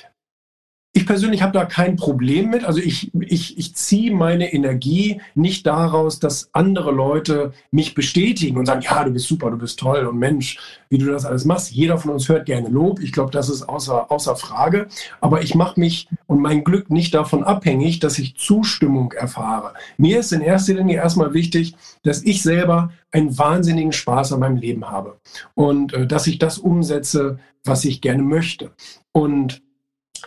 ich persönlich habe da kein Problem mit. Also ich, ich, ich ziehe meine Energie nicht daraus, dass andere Leute mich bestätigen und sagen, ja, du bist super, du bist toll und Mensch, wie du das alles machst. Jeder von uns hört gerne Lob. Ich glaube, das ist außer, außer Frage. Aber ich mache mich und mein Glück nicht davon abhängig, dass ich Zustimmung erfahre. Mir ist in erster Linie erstmal wichtig, dass ich selber einen wahnsinnigen Spaß an meinem Leben habe und äh, dass ich das umsetze, was ich gerne möchte. Und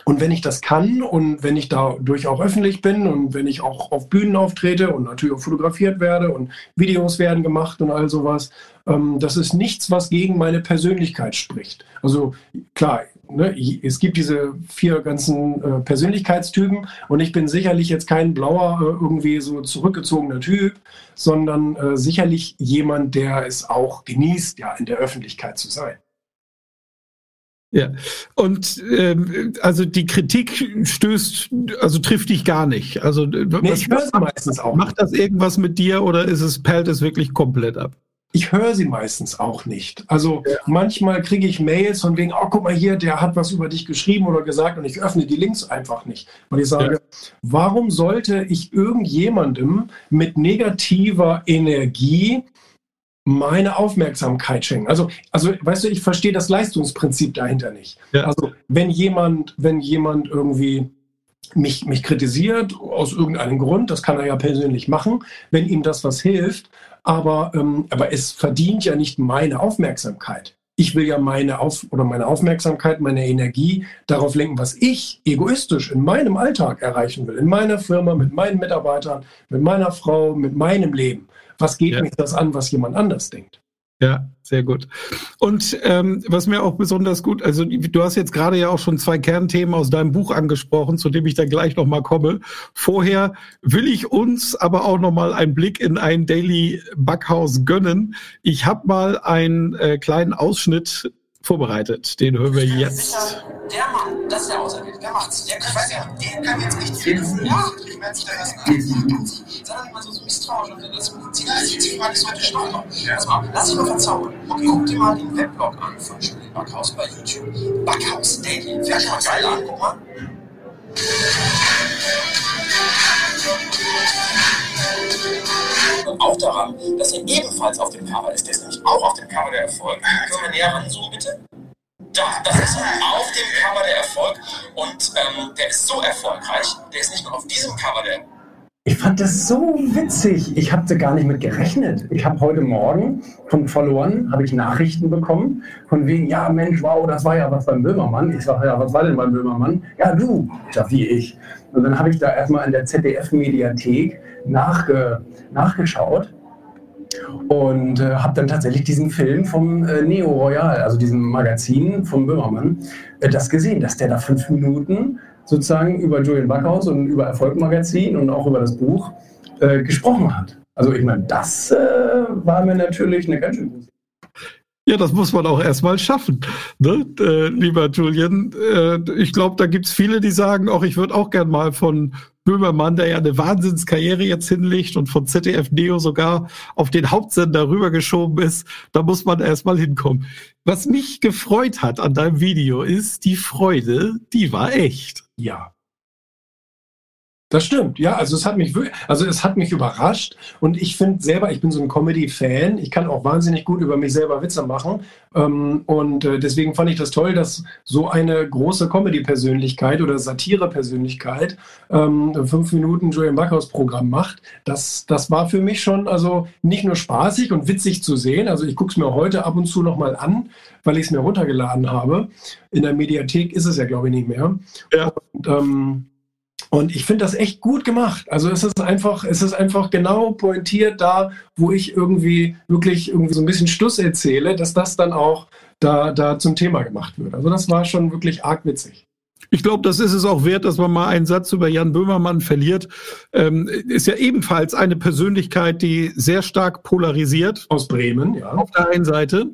und wenn ich das kann und wenn ich dadurch auch öffentlich bin und wenn ich auch auf Bühnen auftrete und natürlich auch fotografiert werde und Videos werden gemacht und all sowas, ähm, das ist nichts, was gegen meine Persönlichkeit spricht. Also klar, ne, es gibt diese vier ganzen äh, Persönlichkeitstypen und ich bin sicherlich jetzt kein blauer, äh, irgendwie so zurückgezogener Typ, sondern äh, sicherlich jemand, der es auch genießt, ja, in der Öffentlichkeit zu sein. Ja, und ähm, also die Kritik stößt, also trifft dich gar nicht. Also nee, was, ich höre sie meistens auch. Macht das irgendwas mit dir oder ist es, perlt es wirklich komplett ab? Ich höre sie meistens auch nicht. Also ja. manchmal kriege ich Mails von wegen, oh, guck mal hier, der hat was über dich geschrieben oder gesagt und ich öffne die Links einfach nicht. Und ich sage, ja. warum sollte ich irgendjemandem mit negativer Energie meine Aufmerksamkeit schenken. Also, also, weißt du, ich verstehe das Leistungsprinzip dahinter nicht. Ja. Also, wenn jemand, wenn jemand irgendwie mich, mich kritisiert aus irgendeinem Grund, das kann er ja persönlich machen, wenn ihm das was hilft, aber, ähm, aber es verdient ja nicht meine Aufmerksamkeit. Ich will ja meine Auf oder meine Aufmerksamkeit, meine Energie darauf lenken, was ich egoistisch in meinem Alltag erreichen will, in meiner Firma, mit meinen Mitarbeitern, mit meiner Frau, mit meinem Leben. Was geht ja. mich das an, was jemand anders denkt? Ja, sehr gut. Und ähm, was mir auch besonders gut, also du hast jetzt gerade ja auch schon zwei Kernthemen aus deinem Buch angesprochen, zu dem ich dann gleich nochmal komme. Vorher will ich uns aber auch nochmal einen Blick in ein Daily Backhaus gönnen. Ich habe mal einen äh, kleinen Ausschnitt vorbereitet. Den hören wir jetzt. Der Mann, das ist der Auserwählte, der macht's. Der, ich weiß ja, der kann jetzt nicht viel Gefühl machen. Ich meine, sich da das sondern immer so, so misstrauisch und das zieht sich die Frage, ist heute Starter. Pass mal, lass dich mal verzaubern. Okay, guck dir mal den Weblog an von Julian Backhaus bei YouTube. Backhaus Daily. Fährt schon mal geil an, guck mal. Und auch daran, dass er ebenfalls auf dem Cover ist. Der ist nämlich auch auf dem Cover der Erfolg. Können wir näher ranzoomen, bitte? Da, das ist auf dem Cover der Erfolg. Und ähm, der ist so erfolgreich, der ist nicht nur auf diesem Cover der ich fand das so witzig. Ich habe da gar nicht mit gerechnet. Ich habe heute Morgen von Followern habe ich Nachrichten bekommen von wegen, ja Mensch, wow, das war ja was beim Böhmermann. Ich sage, ja, was war denn beim Böhmermann? Ja, du. Ich sage, wie ich. Und dann habe ich da erstmal in der ZDF-Mediathek nachge, nachgeschaut und äh, habe dann tatsächlich diesen Film vom äh, Neo Royal, also diesem Magazin vom Böhmermann, äh, das gesehen, dass der da fünf Minuten sozusagen über Julian Backhaus und über Erfolg Magazin und auch über das Buch äh, gesprochen hat. Also ich meine, das äh, war mir natürlich eine ganz schön gute ja, das muss man auch erstmal schaffen, ne? äh, lieber Julian. Äh, ich glaube, da gibt's viele, die sagen, auch ich würde auch gern mal von Böhmermann, der ja eine Wahnsinnskarriere jetzt hinlegt und von ZDF Neo sogar auf den Hauptsender rübergeschoben ist, da muss man erstmal hinkommen. Was mich gefreut hat an deinem Video ist, die Freude, die war echt. Ja, das stimmt, ja. Also es hat mich also es hat mich überrascht und ich finde selber, ich bin so ein Comedy-Fan. Ich kann auch wahnsinnig gut über mich selber Witze machen ähm, und äh, deswegen fand ich das toll, dass so eine große Comedy-Persönlichkeit oder Satire-Persönlichkeit ähm, fünf Minuten Julian Backhaus Programm macht. Das, das war für mich schon also nicht nur spaßig und witzig zu sehen. Also ich gucke es mir heute ab und zu noch mal an, weil ich es mir runtergeladen habe. In der Mediathek ist es ja glaube ich nicht mehr. Ja. Und, ähm, und ich finde das echt gut gemacht. Also es ist einfach, es ist einfach genau pointiert da, wo ich irgendwie wirklich irgendwie so ein bisschen Schluss erzähle, dass das dann auch da, da zum Thema gemacht wird. Also das war schon wirklich arg witzig. Ich glaube, das ist es auch wert, dass man mal einen Satz über Jan Böhmermann verliert. Ähm, ist ja ebenfalls eine Persönlichkeit, die sehr stark polarisiert. Aus Bremen, ja. Auf der einen Seite.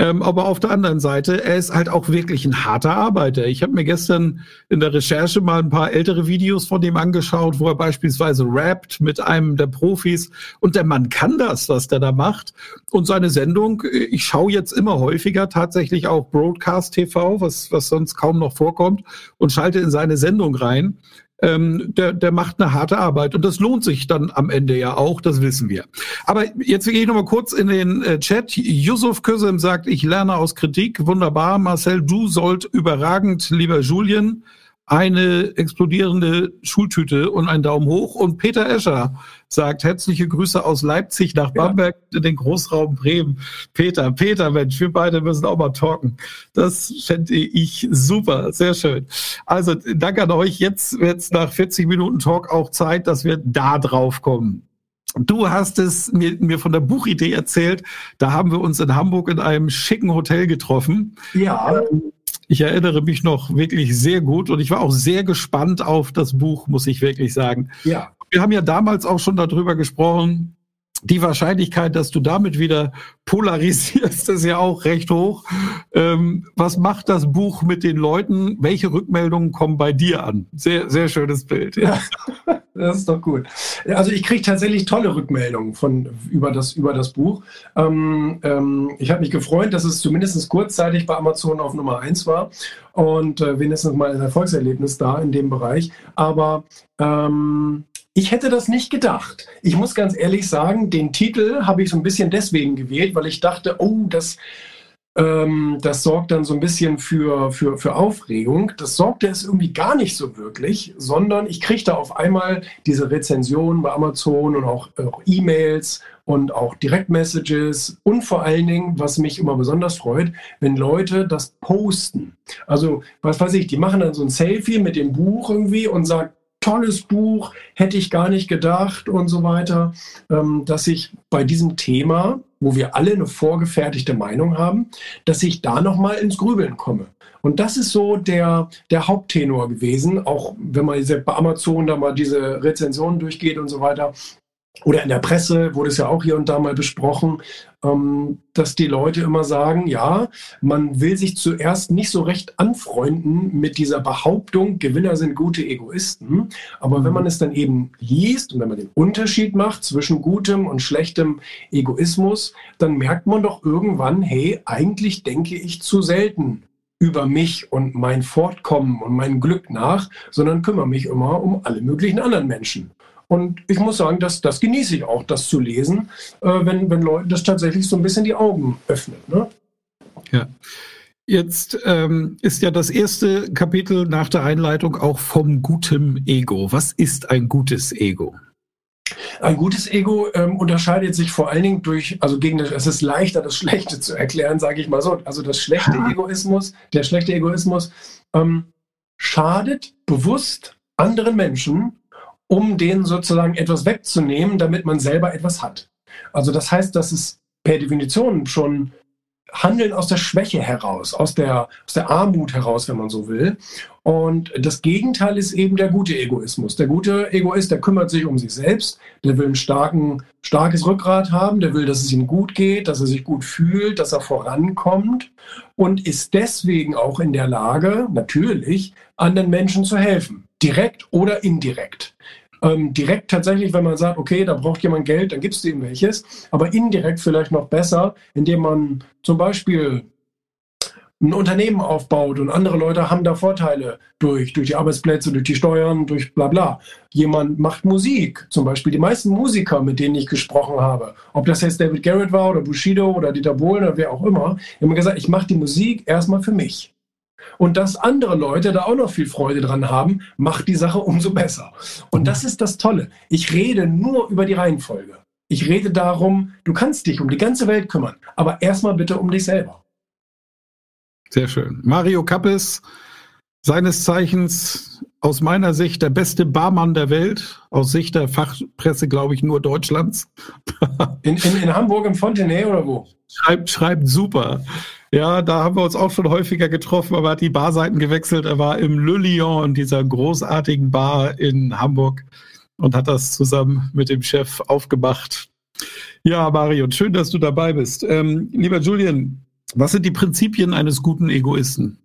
Ähm, aber auf der anderen Seite, er ist halt auch wirklich ein harter Arbeiter. Ich habe mir gestern in der Recherche mal ein paar ältere Videos von dem angeschaut, wo er beispielsweise rappt mit einem der Profis. Und der Mann kann das, was der da macht. Und seine Sendung, ich schaue jetzt immer häufiger tatsächlich auch Broadcast TV, was, was sonst kaum noch vorkommt, und schalte in seine Sendung rein ähm, der, der macht eine harte Arbeit und das lohnt sich dann am Ende ja auch, das wissen wir. Aber jetzt gehe ich nochmal kurz in den äh, Chat. Yusuf Kösem sagt, ich lerne aus Kritik. Wunderbar. Marcel, du sollt überragend, lieber Julien. Eine explodierende Schultüte und ein Daumen hoch. Und Peter Escher sagt herzliche Grüße aus Leipzig nach Bamberg in den Großraum Bremen. Peter, Peter, Mensch, wir beide müssen auch mal talken. Das fände ich super, sehr schön. Also danke an euch. Jetzt wird es nach 40 Minuten Talk auch Zeit, dass wir da drauf kommen. Du hast es mir, mir von der Buchidee erzählt. Da haben wir uns in Hamburg in einem schicken Hotel getroffen. Ja. Ich erinnere mich noch wirklich sehr gut und ich war auch sehr gespannt auf das Buch, muss ich wirklich sagen. Ja. Wir haben ja damals auch schon darüber gesprochen, die Wahrscheinlichkeit, dass du damit wieder polarisierst, ist ja auch recht hoch. Ähm, was macht das Buch mit den Leuten? Welche Rückmeldungen kommen bei dir an? Sehr, sehr schönes Bild. Ja. Das ist doch gut. Also ich kriege tatsächlich tolle Rückmeldungen von über das über das Buch. Ähm, ähm, ich habe mich gefreut, dass es zumindest kurzzeitig bei Amazon auf Nummer 1 war und äh, wenigstens mal ein Erfolgserlebnis da in dem Bereich. Aber ähm, ich hätte das nicht gedacht. Ich muss ganz ehrlich sagen, den Titel habe ich so ein bisschen deswegen gewählt, weil ich dachte, oh, das, ähm, das sorgt dann so ein bisschen für, für, für Aufregung. Das sorgte es irgendwie gar nicht so wirklich, sondern ich kriegte auf einmal diese Rezensionen bei Amazon und auch, auch E-Mails und auch Direktmessages und vor allen Dingen, was mich immer besonders freut, wenn Leute das posten. Also, was weiß ich, die machen dann so ein Selfie mit dem Buch irgendwie und sagen, tolles Buch, hätte ich gar nicht gedacht und so weiter, ähm, dass ich bei diesem Thema, wo wir alle eine vorgefertigte Meinung haben, dass ich da nochmal ins Grübeln komme. Und das ist so der, der Haupttenor gewesen, auch wenn man bei Amazon da mal diese Rezensionen durchgeht und so weiter, oder in der Presse wurde es ja auch hier und da mal besprochen, ähm, dass die Leute immer sagen, ja, man will sich zuerst nicht so recht anfreunden mit dieser Behauptung, Gewinner sind gute Egoisten. Aber wenn man es dann eben liest und wenn man den Unterschied macht zwischen gutem und schlechtem Egoismus, dann merkt man doch irgendwann, hey, eigentlich denke ich zu selten über mich und mein Fortkommen und mein Glück nach, sondern kümmere mich immer um alle möglichen anderen Menschen. Und ich muss sagen, das, das genieße ich auch, das zu lesen, äh, wenn, wenn Leute das tatsächlich so ein bisschen die Augen öffnen. Ne? Ja. Jetzt ähm, ist ja das erste Kapitel nach der Einleitung auch vom gutem Ego. Was ist ein gutes Ego? Ein gutes Ego ähm, unterscheidet sich vor allen Dingen durch, also gegen das, es ist leichter, das Schlechte zu erklären, sage ich mal so. Also das schlechte Egoismus, der schlechte Egoismus ähm, schadet bewusst anderen Menschen um denen sozusagen etwas wegzunehmen, damit man selber etwas hat. Also das heißt, dass es per Definition schon Handeln aus der Schwäche heraus, aus der, aus der Armut heraus, wenn man so will. Und das Gegenteil ist eben der gute Egoismus. Der gute Egoist, der kümmert sich um sich selbst, der will ein starken, starkes Rückgrat haben, der will, dass es ihm gut geht, dass er sich gut fühlt, dass er vorankommt und ist deswegen auch in der Lage, natürlich, anderen Menschen zu helfen. Direkt oder indirekt. Ähm, direkt tatsächlich, wenn man sagt, okay, da braucht jemand Geld, dann gibst du ihm welches. Aber indirekt vielleicht noch besser, indem man zum Beispiel ein Unternehmen aufbaut und andere Leute haben da Vorteile durch, durch die Arbeitsplätze, durch die Steuern, durch bla bla. Jemand macht Musik, zum Beispiel die meisten Musiker, mit denen ich gesprochen habe, ob das jetzt David Garrett war oder Bushido oder Dieter Bohlen oder wer auch immer, haben gesagt, ich mache die Musik erstmal für mich. Und dass andere Leute da auch noch viel Freude dran haben, macht die Sache umso besser. Und das ist das Tolle. Ich rede nur über die Reihenfolge. Ich rede darum, du kannst dich um die ganze Welt kümmern, aber erstmal bitte um dich selber. Sehr schön. Mario Kappes, seines Zeichens aus meiner Sicht der beste Barmann der Welt, aus Sicht der Fachpresse, glaube ich, nur Deutschlands. in, in, in Hamburg im Fontenay oder wo? Schreibt, schreibt super. Ja, da haben wir uns auch schon häufiger getroffen, aber er hat die Barseiten gewechselt. Er war im Le Lion, in dieser großartigen Bar in Hamburg und hat das zusammen mit dem Chef aufgemacht. Ja, Mario, schön, dass du dabei bist. Ähm, lieber Julian, was sind die Prinzipien eines guten Egoisten?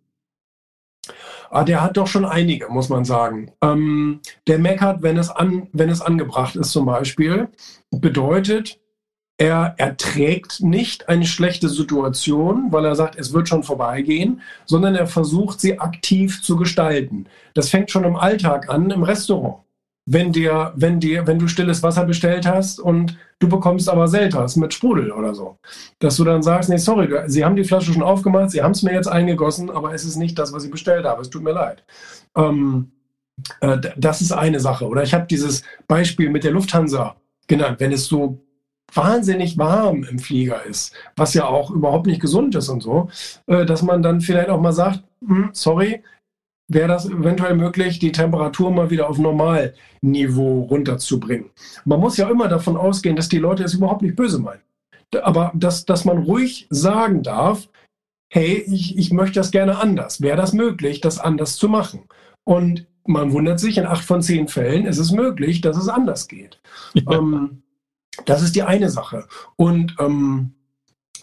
Ah, der hat doch schon einige, muss man sagen. Ähm, der meckert, wenn es, an, wenn es angebracht ist, zum Beispiel. Bedeutet, er erträgt nicht eine schlechte Situation, weil er sagt, es wird schon vorbeigehen, sondern er versucht, sie aktiv zu gestalten. Das fängt schon im Alltag an, im Restaurant. wenn dir, wenn dir, wenn du stilles Wasser bestellt hast und du bekommst aber Selters mit Sprudel oder so. Dass du dann sagst, nee, sorry, sie haben die Flasche schon aufgemacht, sie haben es mir jetzt eingegossen, aber es ist nicht das, was ich bestellt habe. Es tut mir leid. Ähm, äh, das ist eine Sache. Oder ich habe dieses Beispiel mit der Lufthansa genannt. Wenn es so wahnsinnig warm im Flieger ist, was ja auch überhaupt nicht gesund ist und so, äh, dass man dann vielleicht auch mal sagt, hm, sorry, wäre das eventuell möglich, die Temperatur mal wieder auf Normalniveau runterzubringen. Man muss ja immer davon ausgehen, dass die Leute es überhaupt nicht böse meinen. Aber dass, dass man ruhig sagen darf, hey, ich, ich möchte das gerne anders. Wäre das möglich, das anders zu machen? Und man wundert sich, in acht von zehn Fällen ist es möglich, dass es anders geht. Ja. Ähm, das ist die eine Sache. Und ähm,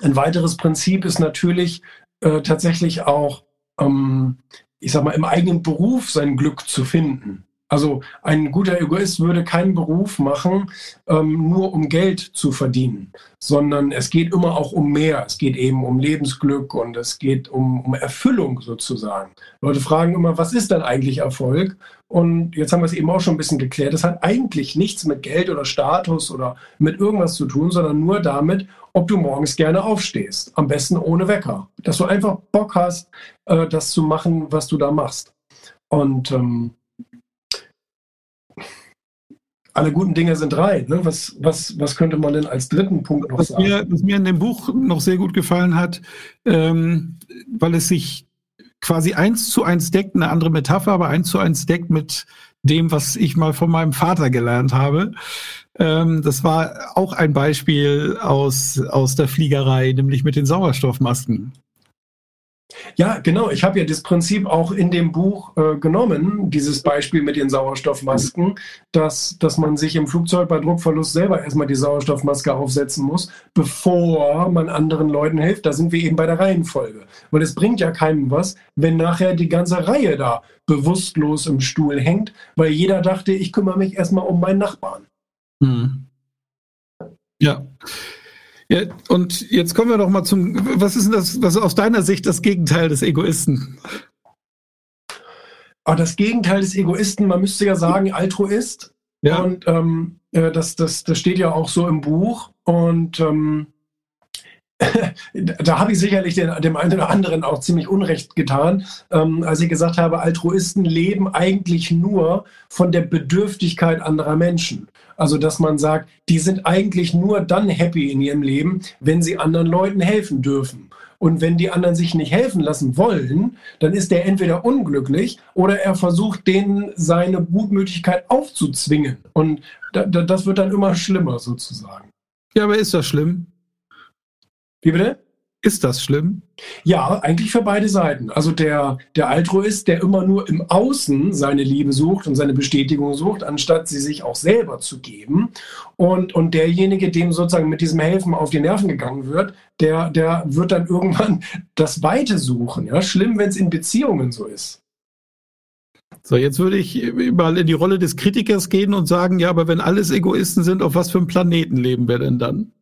ein weiteres Prinzip ist natürlich äh, tatsächlich auch, ähm, ich sag mal, im eigenen Beruf sein Glück zu finden. Also ein guter Egoist würde keinen Beruf machen, ähm, nur um Geld zu verdienen, sondern es geht immer auch um mehr. Es geht eben um Lebensglück und es geht um, um Erfüllung sozusagen. Leute fragen immer, was ist denn eigentlich Erfolg? Und jetzt haben wir es eben auch schon ein bisschen geklärt. Das hat eigentlich nichts mit Geld oder Status oder mit irgendwas zu tun, sondern nur damit, ob du morgens gerne aufstehst. Am besten ohne Wecker. Dass du einfach Bock hast, äh, das zu machen, was du da machst. Und ähm, alle guten Dinge sind drei. Ne? Was, was, was könnte man denn als dritten Punkt noch was sagen? Mir, was mir in dem Buch noch sehr gut gefallen hat, ähm, weil es sich quasi eins zu eins deckt, eine andere Metapher, aber eins zu eins deckt mit dem, was ich mal von meinem Vater gelernt habe. Ähm, das war auch ein Beispiel aus, aus der Fliegerei, nämlich mit den Sauerstoffmasken. Ja, genau. Ich habe ja das Prinzip auch in dem Buch äh, genommen, dieses Beispiel mit den Sauerstoffmasken, dass, dass man sich im Flugzeug bei Druckverlust selber erstmal die Sauerstoffmaske aufsetzen muss, bevor man anderen Leuten hilft. Da sind wir eben bei der Reihenfolge. Weil es bringt ja keinem was, wenn nachher die ganze Reihe da bewusstlos im Stuhl hängt, weil jeder dachte, ich kümmere mich erstmal um meinen Nachbarn. Hm. Ja. Ja, und jetzt kommen wir doch mal zum, was ist denn das, was ist aus deiner Sicht das Gegenteil des Egoisten? Aber das Gegenteil des Egoisten, man müsste ja sagen, Altruist. Ja. Und ähm, das, das, das steht ja auch so im Buch. Und ähm, da habe ich sicherlich den, dem einen oder anderen auch ziemlich Unrecht getan, ähm, als ich gesagt habe, Altruisten leben eigentlich nur von der Bedürftigkeit anderer Menschen. Also, dass man sagt, die sind eigentlich nur dann happy in ihrem Leben, wenn sie anderen Leuten helfen dürfen. Und wenn die anderen sich nicht helfen lassen wollen, dann ist der entweder unglücklich oder er versucht, denen seine Gutmütigkeit aufzuzwingen. Und da, da, das wird dann immer schlimmer sozusagen. Ja, aber ist das schlimm? Wie bitte? Ist das schlimm? Ja, eigentlich für beide Seiten. Also der, der Altruist, der immer nur im Außen seine Liebe sucht und seine Bestätigung sucht, anstatt sie sich auch selber zu geben. Und, und derjenige, dem sozusagen mit diesem Helfen auf die Nerven gegangen wird, der, der wird dann irgendwann das Weite suchen. Ja? Schlimm, wenn es in Beziehungen so ist. So, jetzt würde ich mal in die Rolle des Kritikers gehen und sagen, ja, aber wenn alles Egoisten sind, auf was für einem Planeten leben wir denn dann?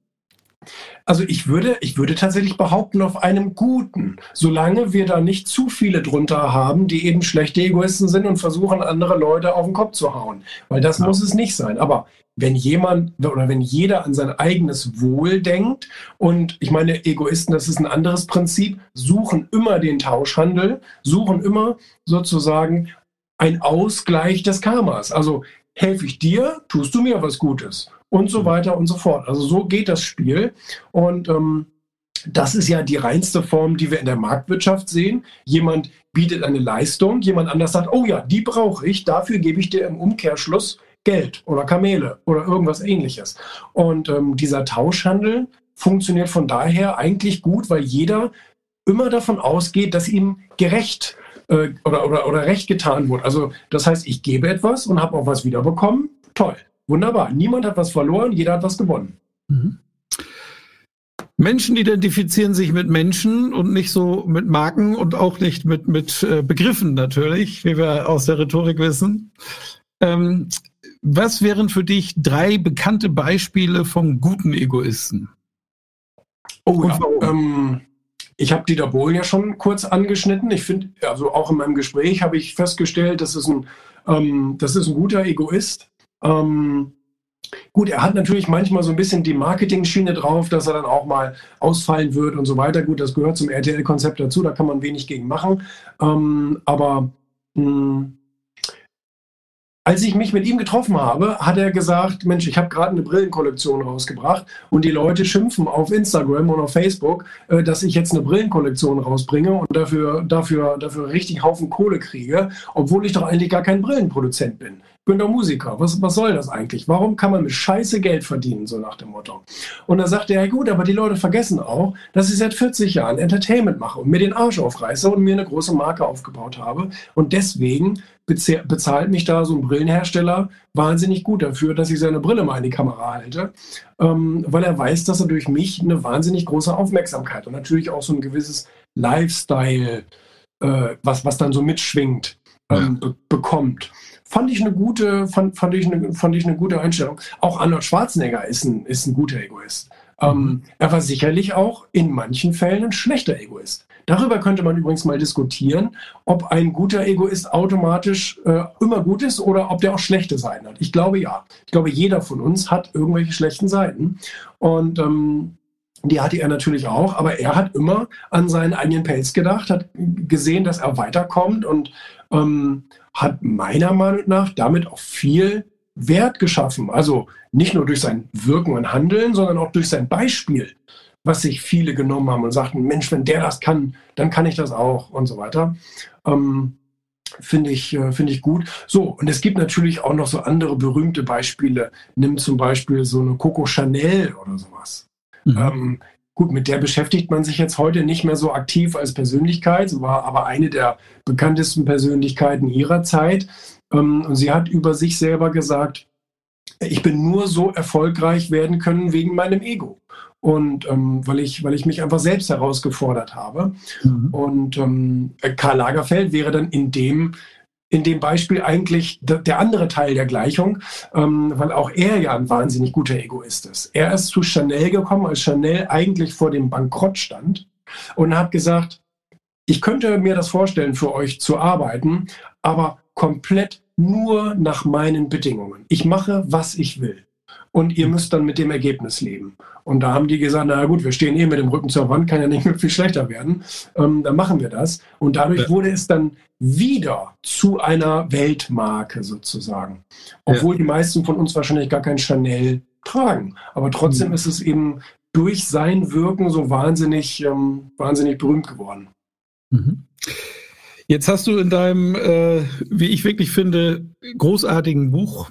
Also ich würde, ich würde tatsächlich behaupten, auf einem guten, solange wir da nicht zu viele drunter haben, die eben schlechte Egoisten sind und versuchen, andere Leute auf den Kopf zu hauen. Weil das ja. muss es nicht sein. Aber wenn jemand oder wenn jeder an sein eigenes Wohl denkt und ich meine, Egoisten, das ist ein anderes Prinzip, suchen immer den Tauschhandel, suchen immer sozusagen ein Ausgleich des Karmas. Also helfe ich dir, tust du mir was Gutes und so weiter und so fort. Also so geht das Spiel. Und ähm, das ist ja die reinste Form, die wir in der Marktwirtschaft sehen. Jemand bietet eine Leistung, jemand anders sagt, oh ja, die brauche ich, dafür gebe ich dir im Umkehrschluss Geld oder Kamele oder irgendwas ähnliches. Und ähm, dieser Tauschhandel funktioniert von daher eigentlich gut, weil jeder immer davon ausgeht, dass ihm gerecht äh, oder, oder, oder recht getan wurde. Also das heißt, ich gebe etwas und habe auch was wiederbekommen. Toll. Wunderbar. Niemand hat was verloren, jeder hat was gewonnen. Mhm. Menschen identifizieren sich mit Menschen und nicht so mit Marken und auch nicht mit, mit äh, Begriffen natürlich, wie wir aus der Rhetorik wissen. Ähm, was wären für dich drei bekannte Beispiele von guten Egoisten? Oh, ja, ähm, ich habe Dieter Bohlen ja schon kurz angeschnitten. Ich finde, also auch in meinem Gespräch habe ich festgestellt, dass es ein Ähm, das ist ein guter Egoist. Ähm, Gut, er hat natürlich manchmal so ein bisschen die Marketing-Schiene drauf, dass er dann auch mal ausfallen wird und so weiter. Gut, das gehört zum RTL-Konzept dazu, da kann man wenig gegen machen. Ähm, aber mh, hm, als ich mich mit ihm getroffen habe, hat er gesagt, Mensch, ich habe gerade eine Brillenkollektion rausgebracht und die Leute schimpfen auf Instagram und auf Facebook, äh, dass ich jetzt eine Brillenkollektion rausbringe und dafür, dafür, dafür richtig Haufen Kohle kriege, obwohl ich doch eigentlich gar kein Brillenproduzent bin. Bin doch Musiker. Was, was soll das eigentlich? Warum kann man mit Scheiße Geld verdienen, so nach dem Motto? Und da sagte er, ja gut, aber die Leute vergessen auch, dass ich seit 40 Jahren Entertainment mache und mir den Arsch aufreiße und mir eine große Marke aufgebaut habe. Und deswegen bezahlt mich da so ein Brillenhersteller wahnsinnig gut dafür, dass ich seine Brille mal in die Kamera halte, ähm, weil er weiß, dass er durch mich eine wahnsinnig große Aufmerksamkeit und natürlich auch so ein gewisses Lifestyle, äh, was, was dann so mitschwingt, ähm, ja. be bekommt. Fand ich eine gute, fand, fand, ich eine, fand ich eine gute Einstellung. Auch Arnold Schwarzenegger ist ein, ist ein guter Egoist. Ähm, mhm. er war sicherlich auch in manchen Fällen ein schlechter Egoist. Darüber könnte man übrigens mal diskutieren, ob ein guter Egoist automatisch äh, immer gut ist oder ob der auch schlechte Seiten hat. Ich glaube ja. Ich glaube, jeder von uns hat irgendwelche schlechten Seiten. Und ähm, die hatte er natürlich auch, aber er hat immer an seinen eigenen Pelz gedacht, hat gesehen, dass er weiterkommt und ähm, hat meiner Meinung nach damit auch viel Wert geschaffen. Also nicht nur durch sein Wirken und Handeln, sondern auch durch sein Beispiel was sich viele genommen haben und sagten, Mensch, wenn der das kann, dann kann ich das auch und so weiter. Ähm, Finde ich, äh, finde ich gut. So, und es gibt natürlich auch noch so andere berühmte Beispiele. Nimm zum Beispiel so eine Coco Chanel oder sowas. Mhm. Ähm, gut, mit der beschäftigt man sich jetzt heute nicht mehr so aktiv als Persönlichkeit. Sie war aber eine der bekanntesten Persönlichkeiten ihrer Zeit. Ähm, und sie hat über sich selber gesagt, ich bin nur so erfolgreich werden können wegen meinem Ego und ähm, weil ich weil ich mich einfach selbst herausgefordert habe mhm. und ähm, Karl Lagerfeld wäre dann in dem in dem Beispiel eigentlich der andere Teil der Gleichung, ähm, weil auch er ja ein wahnsinnig guter Egoist ist. Er ist zu Chanel gekommen, als Chanel eigentlich vor dem Bankrott stand und hat gesagt, ich könnte mir das vorstellen, für euch zu arbeiten, aber komplett nur nach meinen Bedingungen. Ich mache, was ich will und ihr müsst dann mit dem Ergebnis leben. Und da haben die gesagt, na gut, wir stehen eh mit dem Rücken zur Wand, kann ja nicht mehr viel schlechter werden. Ähm, dann machen wir das. Und dadurch ja. wurde es dann wieder zu einer Weltmarke sozusagen. Obwohl ja. die meisten von uns wahrscheinlich gar kein Chanel tragen. Aber trotzdem mhm. ist es eben durch sein Wirken so wahnsinnig, ähm, wahnsinnig berühmt geworden. Mhm. Jetzt hast du in deinem, äh, wie ich wirklich finde, großartigen Buch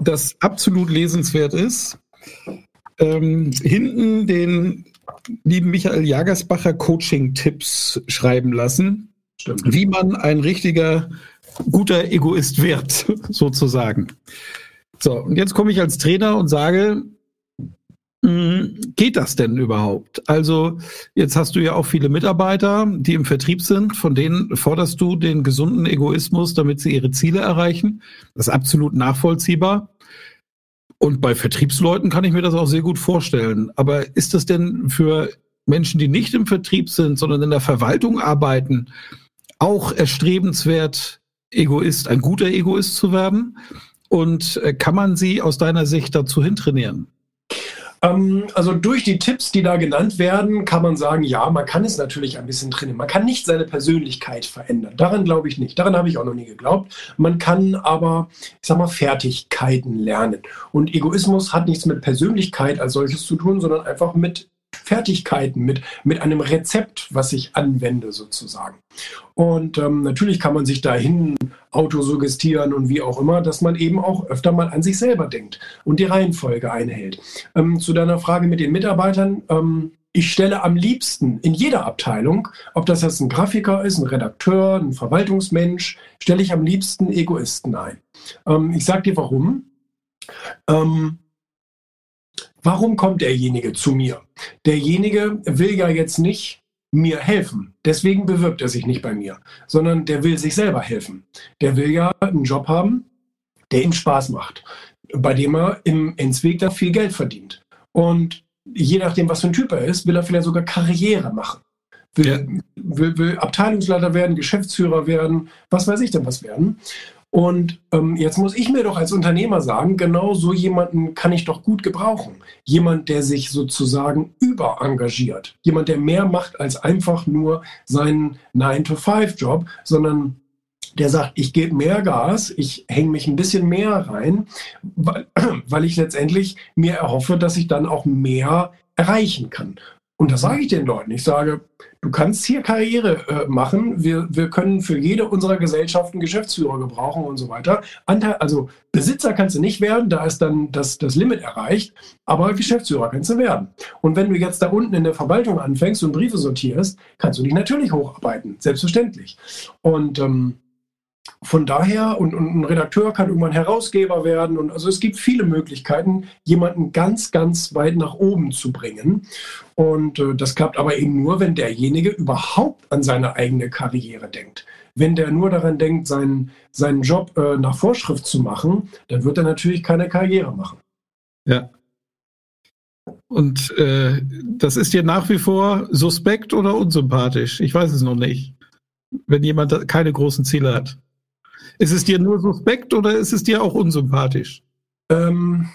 das absolut lesenswert ist. Ähm, hinten den lieben Michael Jagersbacher Coaching-Tipps schreiben lassen, Stimmt. wie man ein richtiger guter Egoist wird, sozusagen. So, und jetzt komme ich als Trainer und sage, geht das denn überhaupt? Also jetzt hast du ja auch viele Mitarbeiter, die im Vertrieb sind, von denen forderst du den gesunden Egoismus, damit sie ihre Ziele erreichen. Das ist absolut nachvollziehbar. Und bei Vertriebsleuten kann ich mir das auch sehr gut vorstellen. Aber ist das denn für Menschen, die nicht im Vertrieb sind, sondern in der Verwaltung arbeiten, auch erstrebenswert, Egoist, ein guter Egoist zu werden? Und äh, kann man sie aus deiner Sicht dazu hintrainieren? Ähm, also durch die Tipps, die da genannt werden, kann man sagen, ja, man kann es natürlich ein bisschen trainieren. Man kann nicht seine Persönlichkeit verändern. Daran glaube ich nicht. Daran habe ich auch noch nie geglaubt. Man kann aber, ich sag mal, Fertigkeiten lernen. Und Egoismus hat nichts mit Persönlichkeit als solches zu tun, sondern einfach mit Fertigkeiten, mit, mit einem Rezept, was ich anwende sozusagen. Und ähm, natürlich kann man sich dahin autosuggestieren und wie auch immer, dass man eben auch öfter mal an sich selber denkt und die Reihenfolge einhält. Ähm, zu deiner Frage mit den Mitarbeitern. Ähm, ich stelle am liebsten in jeder Abteilung, ob das jetzt ein Grafiker ist, ein Redakteur, ein Verwaltungsmensch, stelle ich am liebsten Egoisten ein. Ähm, ich sage dir warum. Ähm, Warum kommt derjenige zu mir? Derjenige will ja jetzt nicht mir helfen. Deswegen bewirbt er sich nicht bei mir, sondern der will sich selber helfen. Der will ja einen Job haben, der ihm Spaß macht, bei dem er im Endweg dann viel Geld verdient. Und je nachdem, was für ein Typ er ist, will er vielleicht sogar Karriere machen. Will, ja. will, will Abteilungsleiter werden, Geschäftsführer werden, was weiß ich denn was werden. Und ähm, jetzt muss ich mir doch als Unternehmer sagen, genau so jemanden kann ich doch gut gebrauchen. Jemand, der sich sozusagen überengagiert. Jemand, der mehr macht als einfach nur seinen 9-to-5-Job, sondern der sagt, ich gebe mehr Gas, ich hänge mich ein bisschen mehr rein, weil, weil ich letztendlich mir erhoffe, dass ich dann auch mehr erreichen kann. Und das sage ich den Leuten. Ich sage, du kannst hier Karriere äh, machen. Wir, wir können für jede unserer Gesellschaften Geschäftsführer gebrauchen und so weiter. Anteil, also Besitzer kannst du nicht werden, da ist dann das, das Limit erreicht, aber Geschäftsführer kannst du werden. Und wenn du jetzt da unten in der Verwaltung anfängst und Briefe sortierst, kannst du dich natürlich hocharbeiten, selbstverständlich. Und ähm, von daher, und, und, ein Redakteur kann irgendwann Herausgeber werden. Und also es gibt viele Möglichkeiten, jemanden ganz, ganz weit nach oben zu bringen. Und äh, das klappt aber eben nur, wenn derjenige überhaupt an seine eigene Karriere denkt. Wenn der nur daran denkt, seinen, seinen Job äh, nach Vorschrift zu machen, dann wird er natürlich keine Karriere machen. Ja. Und äh, das ist dir nach wie vor suspekt oder unsympathisch? Ich weiß es noch nicht. Wenn jemand keine großen Ziele hat. Ist es dir nur suspekt oder ist es dir auch unsympathisch? Ähm,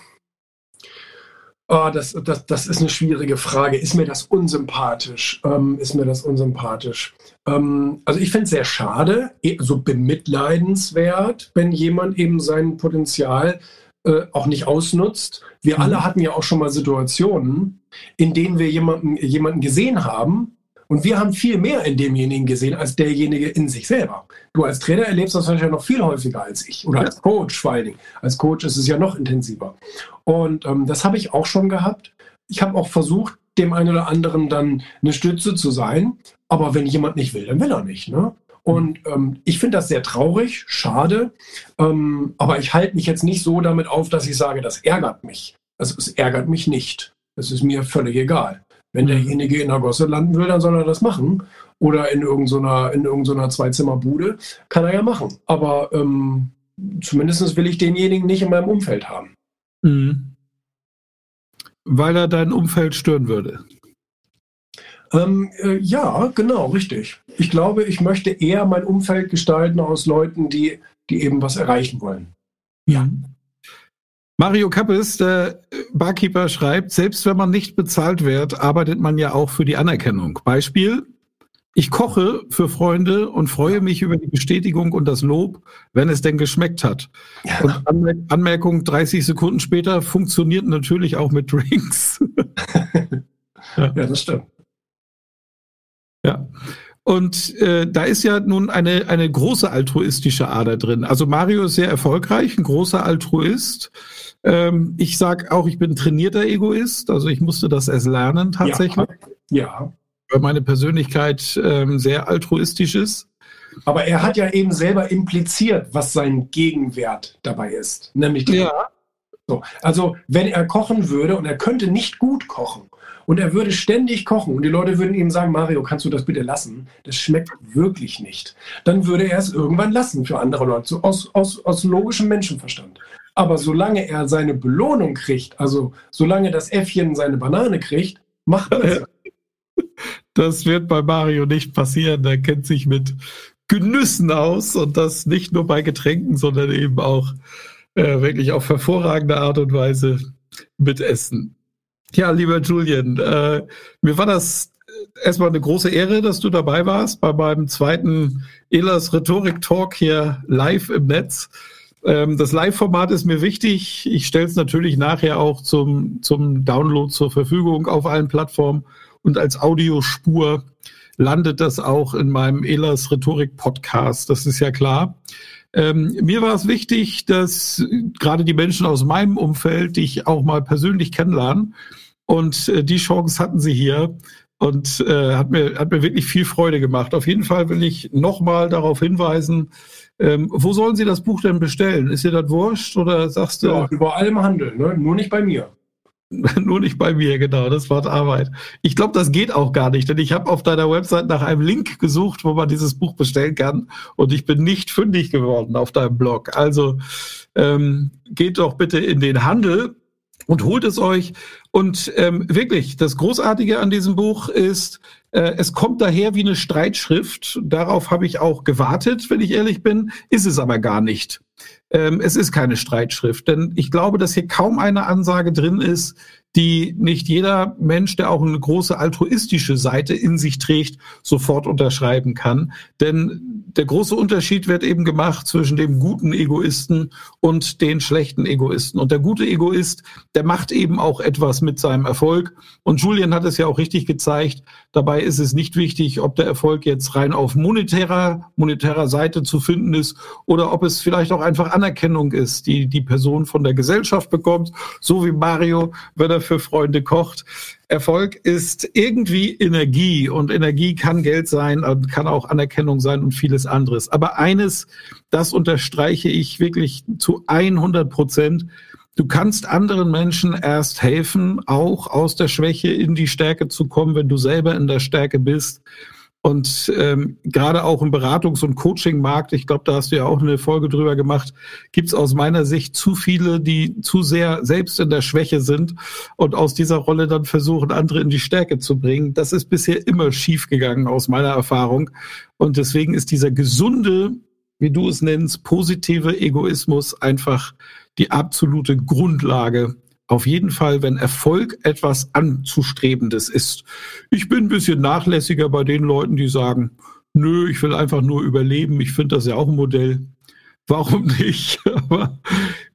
oh, das, das, das ist eine schwierige Frage. Ist mir das unsympathisch? Ähm, ist mir das unsympathisch? Ähm, also ich finde es sehr schade, e, so bemitleidenswert, wenn jemand eben sein Potenzial äh, auch nicht ausnutzt. Wir mhm. alle hatten ja auch schon mal Situationen, in denen wir jemanden, jemanden gesehen haben, und wir haben viel mehr in demjenigen gesehen als derjenige in sich selber. Du als Trainer erlebst das wahrscheinlich noch viel häufiger als ich oder als Coach vor allen Dingen. Als Coach ist es ja noch intensiver. Und ähm, das habe ich auch schon gehabt. Ich habe auch versucht, dem einen oder anderen dann eine Stütze zu sein. Aber wenn jemand nicht will, dann will er nicht. Ne? Und ähm, ich finde das sehr traurig, schade. Ähm, aber ich halte mich jetzt nicht so damit auf, dass ich sage, das ärgert mich. Also es ärgert mich nicht. Es ist mir völlig egal. Wenn derjenige in der Gosse landen will, dann soll er das machen. Oder in irgendeiner, in irgendeiner Zweizimmerbude. Kann er ja machen. Aber ähm, zumindest will ich denjenigen nicht in meinem Umfeld haben. Mhm. Weil er dein Umfeld stören würde. Ähm, äh, ja, genau, richtig. Ich glaube, ich möchte eher mein Umfeld gestalten aus Leuten, die, die eben was erreichen wollen. Ja. Mario Kappes, der Barkeeper, schreibt, selbst wenn man nicht bezahlt wird, arbeitet man ja auch für die Anerkennung. Beispiel, ich koche für Freunde und freue mich über die Bestätigung und das Lob, wenn es denn geschmeckt hat. Ja. Und Anmer Anmerkung 30 Sekunden später funktioniert natürlich auch mit Drinks. ja. ja, das stimmt. Ja. Und äh, da ist ja nun eine, eine große altruistische Ader drin. Also Mario ist sehr erfolgreich, ein großer Altruist. Ähm, ich sage auch, ich bin trainierter Egoist, also ich musste das erst lernen tatsächlich. Ja. ja. Weil meine Persönlichkeit ähm, sehr altruistisch ist. Aber er hat ja eben selber impliziert, was sein Gegenwert dabei ist. Nämlich ja. So. Also, wenn er kochen würde und er könnte nicht gut kochen und er würde ständig kochen und die Leute würden ihm sagen, Mario, kannst du das bitte lassen? Das schmeckt wirklich nicht. Dann würde er es irgendwann lassen für andere Leute, so aus, aus, aus logischem Menschenverstand. Aber solange er seine Belohnung kriegt, also solange das Äffchen seine Banane kriegt, macht er es. Das wird bei Mario nicht passieren. Er kennt sich mit Genüssen aus und das nicht nur bei Getränken, sondern eben auch äh, wirklich auf hervorragende Art und Weise mit Essen. Ja, lieber Julian, äh, mir war das erstmal eine große Ehre, dass du dabei warst bei meinem zweiten Elas Rhetorik Talk hier live im Netz. Ähm, das Live-Format ist mir wichtig. Ich stelle es natürlich nachher auch zum, zum Download zur Verfügung auf allen Plattformen und als Audiospur landet das auch in meinem Elas Rhetorik Podcast. Das ist ja klar. Ähm, mir war es wichtig, dass gerade die Menschen aus meinem Umfeld dich auch mal persönlich kennenlernen. Und äh, die Chance hatten sie hier und äh, hat, mir, hat mir wirklich viel Freude gemacht. Auf jeden Fall will ich nochmal darauf hinweisen, ähm, wo sollen Sie das Buch denn bestellen? Ist dir das wurscht oder sagst du? Ja, überall im Handel, ne? nur nicht bei mir. Nur nicht bei mir, genau, das war Arbeit. Ich glaube, das geht auch gar nicht, denn ich habe auf deiner Website nach einem Link gesucht, wo man dieses Buch bestellen kann und ich bin nicht fündig geworden auf deinem Blog. Also ähm, geht doch bitte in den Handel und holt es euch. Und ähm, wirklich, das Großartige an diesem Buch ist, es kommt daher wie eine Streitschrift. Darauf habe ich auch gewartet, wenn ich ehrlich bin, ist es aber gar nicht. ähm, es ist keine Streitschrift. Denn ich glaube, dass hier kaum eine Ansage drin ist, die nicht jeder Mensch, der auch eine große altruistische Seite in sich trägt, sofort unterschreiben kann. Denn der große Unterschied wird eben gemacht zwischen dem guten Egoisten und den schlechten Egoisten. Und der gute Egoist, der macht eben auch etwas mit seinem Erfolg. Und Julian hat es ja auch richtig gezeigt. Dabei ist es nicht wichtig, ob der Erfolg jetzt rein auf monetärer, monetärer Seite zu finden ist oder ob es vielleicht auch einfach Anerkennung ist, die die Person von der Gesellschaft bekommt. So wie Mario, wenn er für Freunde kocht. Erfolg ist irgendwie Energie und Energie kann Geld sein und kann auch Anerkennung sein und vieles anderes. Aber eines, das unterstreiche ich wirklich zu 100 Prozent. Du kannst anderen Menschen erst helfen, auch aus der Schwäche in die Stärke zu kommen, wenn du selber in der Stärke bist. Und ähm, gerade auch im Beratungs- und Coaching-Markt, ich glaube, da hast du ja auch eine Folge drüber gemacht, gibt es aus meiner Sicht zu viele, die zu sehr selbst in der Schwäche sind und aus dieser Rolle dann versuchen, andere in die Stärke zu bringen. Das ist bisher immer schiefgegangen aus meiner Erfahrung. Und deswegen ist dieser gesunde, wie du es nennst, positive Egoismus einfach die absolute Grundlage auf jeden Fall, wenn Erfolg etwas Anzustrebendes ist. Ich bin ein bisschen nachlässiger bei den Leuten, die sagen, nö, ich will einfach nur überleben. Ich finde das ja auch ein Modell. Warum nicht? Aber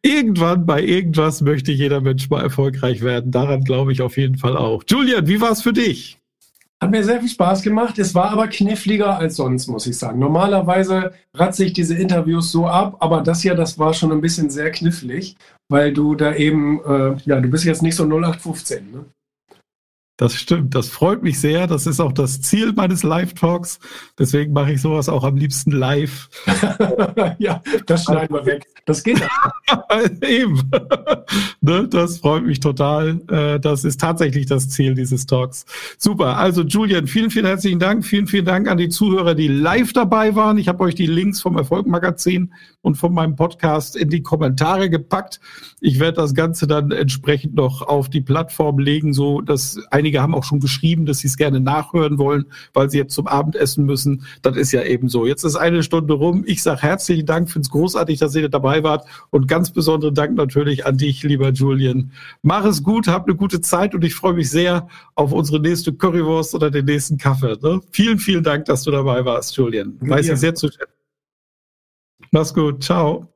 irgendwann bei irgendwas möchte jeder Mensch mal erfolgreich werden. Daran glaube ich auf jeden Fall auch. Julian, wie war es für dich? Hat mir sehr viel Spaß gemacht. Es war aber kniffliger als sonst, muss ich sagen. Normalerweise ratze ich diese Interviews so ab, aber das hier, das war schon ein bisschen sehr knifflig, weil du da eben, äh, ja, du bist jetzt nicht so 0815. Ne? Das stimmt, das freut mich sehr. Das ist auch das Ziel meines Live-Talks. Deswegen mache ich sowas auch am liebsten live. ja, das schneiden wir weg. Das geht Eben. ne, das freut mich total. Äh, das ist tatsächlich das Ziel dieses Talks. Super. Also Julian, vielen, vielen herzlichen Dank. Vielen, vielen Dank an die Zuhörer, die live dabei waren. Ich habe euch die Links vom Erfolgmagazin und von meinem Podcast in die Kommentare gepackt. Ich werde das Ganze dann entsprechend noch auf die Plattform legen, so dass einige haben auch schon geschrieben, dass sie es gerne nachhören wollen, weil sie jetzt zum Abendessen müssen. Das ist ja eben so. Jetzt ist eine Stunde rum. Ich sage herzlichen Dank, finde es großartig, dass ihr dabei wart und ganz besonderen Dank natürlich an dich, lieber Julian. Mach es gut, hab eine gute Zeit und ich freue mich sehr auf unsere nächste Currywurst oder den nächsten Kaffee. Ne? Vielen, vielen Dank, dass du dabei warst, Julian. Weiß ich sehr zu schätzen. Mach's gut. Ciao.